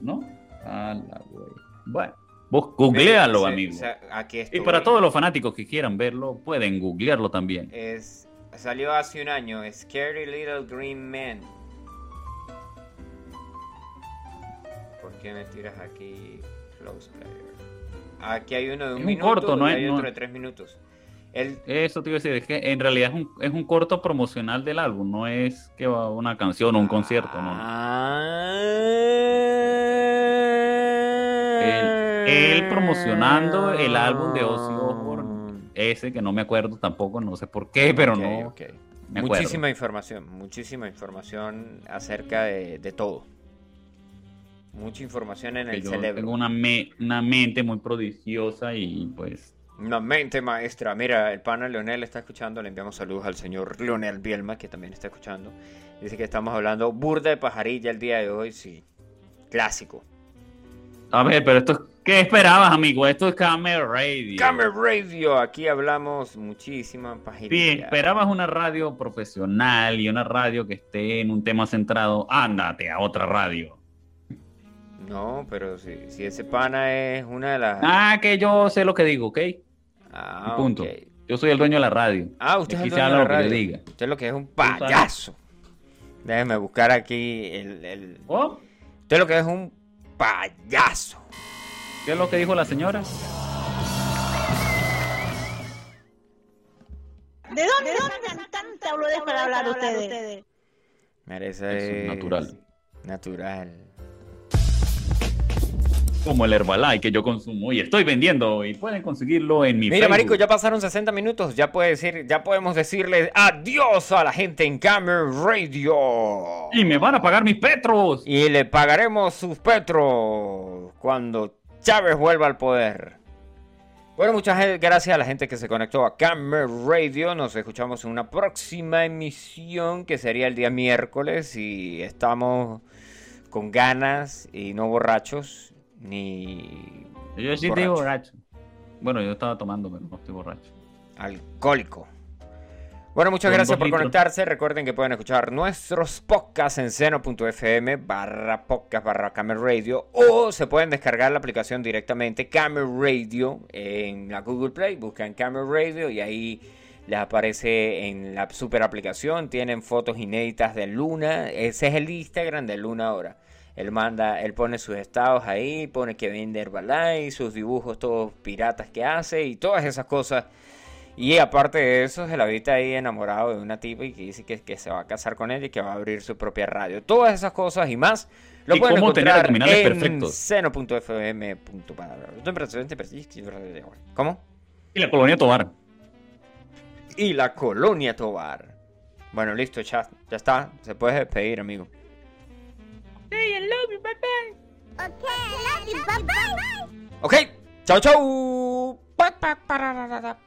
S2: ¿No? A la güey. Bueno, vos googlealo,
S1: Sí,
S2: amigo.
S1: o sea, aquí
S2: y para todos los fanáticos que quieran verlo, pueden googlearlo también.
S1: Es, salió hace un año, Scary Little Green Man. ¿Por qué me tiras aquí Close Player? Aquí hay uno de un,
S2: Es un
S1: minuto
S2: corto, no
S1: y hay
S2: no-
S1: otro de tres minutos. El,
S2: Eso te iba a decir, es que en realidad es un, es un corto promocional del álbum, no es que va una canción o un concierto, no.
S1: Ah.
S2: Él, promocionando el álbum de Ozzy Osbourne, ese que no me acuerdo tampoco, no sé por qué, pero
S1: Ok,
S2: no.
S1: ok.
S2: me acuerdo.
S1: Muchísima información, muchísima información acerca de, de todo. Mucha información en
S2: que
S1: el
S2: yo
S1: cerebro.
S2: tengo una, me- una mente muy prodigiosa y pues
S1: Una mente maestra. Mira, el pana Leonel está escuchando. Le enviamos saludos al señor Leonel Bielma, que también está escuchando. Dice que estamos hablando burda de pajarilla el día de hoy. Sí, clásico.
S2: A ver, pero esto es... ¿Qué esperabas, amigo? Esto es Camera Radio.
S1: Camera Radio. Aquí hablamos muchísima pajarilla.
S2: Sí, esperabas una radio profesional y una radio que esté en un tema centrado. Ándate a otra radio.
S1: No, pero si, si ese pana es una de las...
S2: Ah, que yo sé lo que digo, ¿ok?
S1: Ah,
S2: punto. Yo soy el dueño de la radio.
S1: Ah, usted es el dueño de
S2: lo
S1: la
S2: que le
S1: radio.
S2: diga.
S1: Usted lo que es un payaso. Déjeme buscar aquí el, el-
S2: ¿Oh?
S1: Usted lo que es un payaso.
S2: ¿Qué es lo que dijo la señora?
S6: ¿De dónde sacan tanta boludez para hablar ustedes?
S1: Merece
S2: Eso es natural.
S1: Natural.
S2: Como el Herbalife que yo consumo y estoy vendiendo y pueden conseguirlo en mi
S1: Mira,
S2: Facebook.
S1: marico, ya pasaron 60 minutos. Ya puede decir, ya podemos decirle adiós a la gente en Camera Radio.
S2: Y me van a pagar mis petros.
S1: Y le pagaremos sus petros cuando Chávez vuelva al poder. Bueno, muchas ge- gracias a la gente que se conectó a Camera Radio. Nos escuchamos en una próxima emisión que sería el día miércoles. Y estamos con ganas y no borrachos ni
S2: Yo sí estoy borracho. Bueno, yo estaba tomando, pero no estoy borracho.
S1: alcohólico. Bueno, muchas
S2: Con
S1: gracias por
S2: litros.
S1: conectarse. Recuerden que pueden escuchar nuestros podcasts en seno.fm barra podcast barra Radio o se pueden descargar la aplicación directamente Camera Radio en la Google Play. Buscan Camera Radio y ahí les aparece en la super aplicación. Tienen fotos inéditas de Luna. Ese es el Instagram de Luna ahora. Él manda, él pone sus estados ahí, pone que vende Herbalife, sus dibujos todos piratas que hace y todas esas cosas. Y aparte de eso, se la viste ahí enamorado de una tipa y que dice que, que se va a casar con ella y que va a abrir su propia radio. Todas esas cosas y más lo
S2: Y
S1: pueden
S2: cómo tener
S1: encontrar
S2: abdominales
S1: en
S2: perfectos.
S1: seno.fm. ¿Cómo?
S2: Y la colonia Tobar.
S1: Y la colonia Tobar. Bueno, listo, ya, ya está. Se puede despedir, amigo. Ok, chao, chao. Pa, pa, pararara, pa,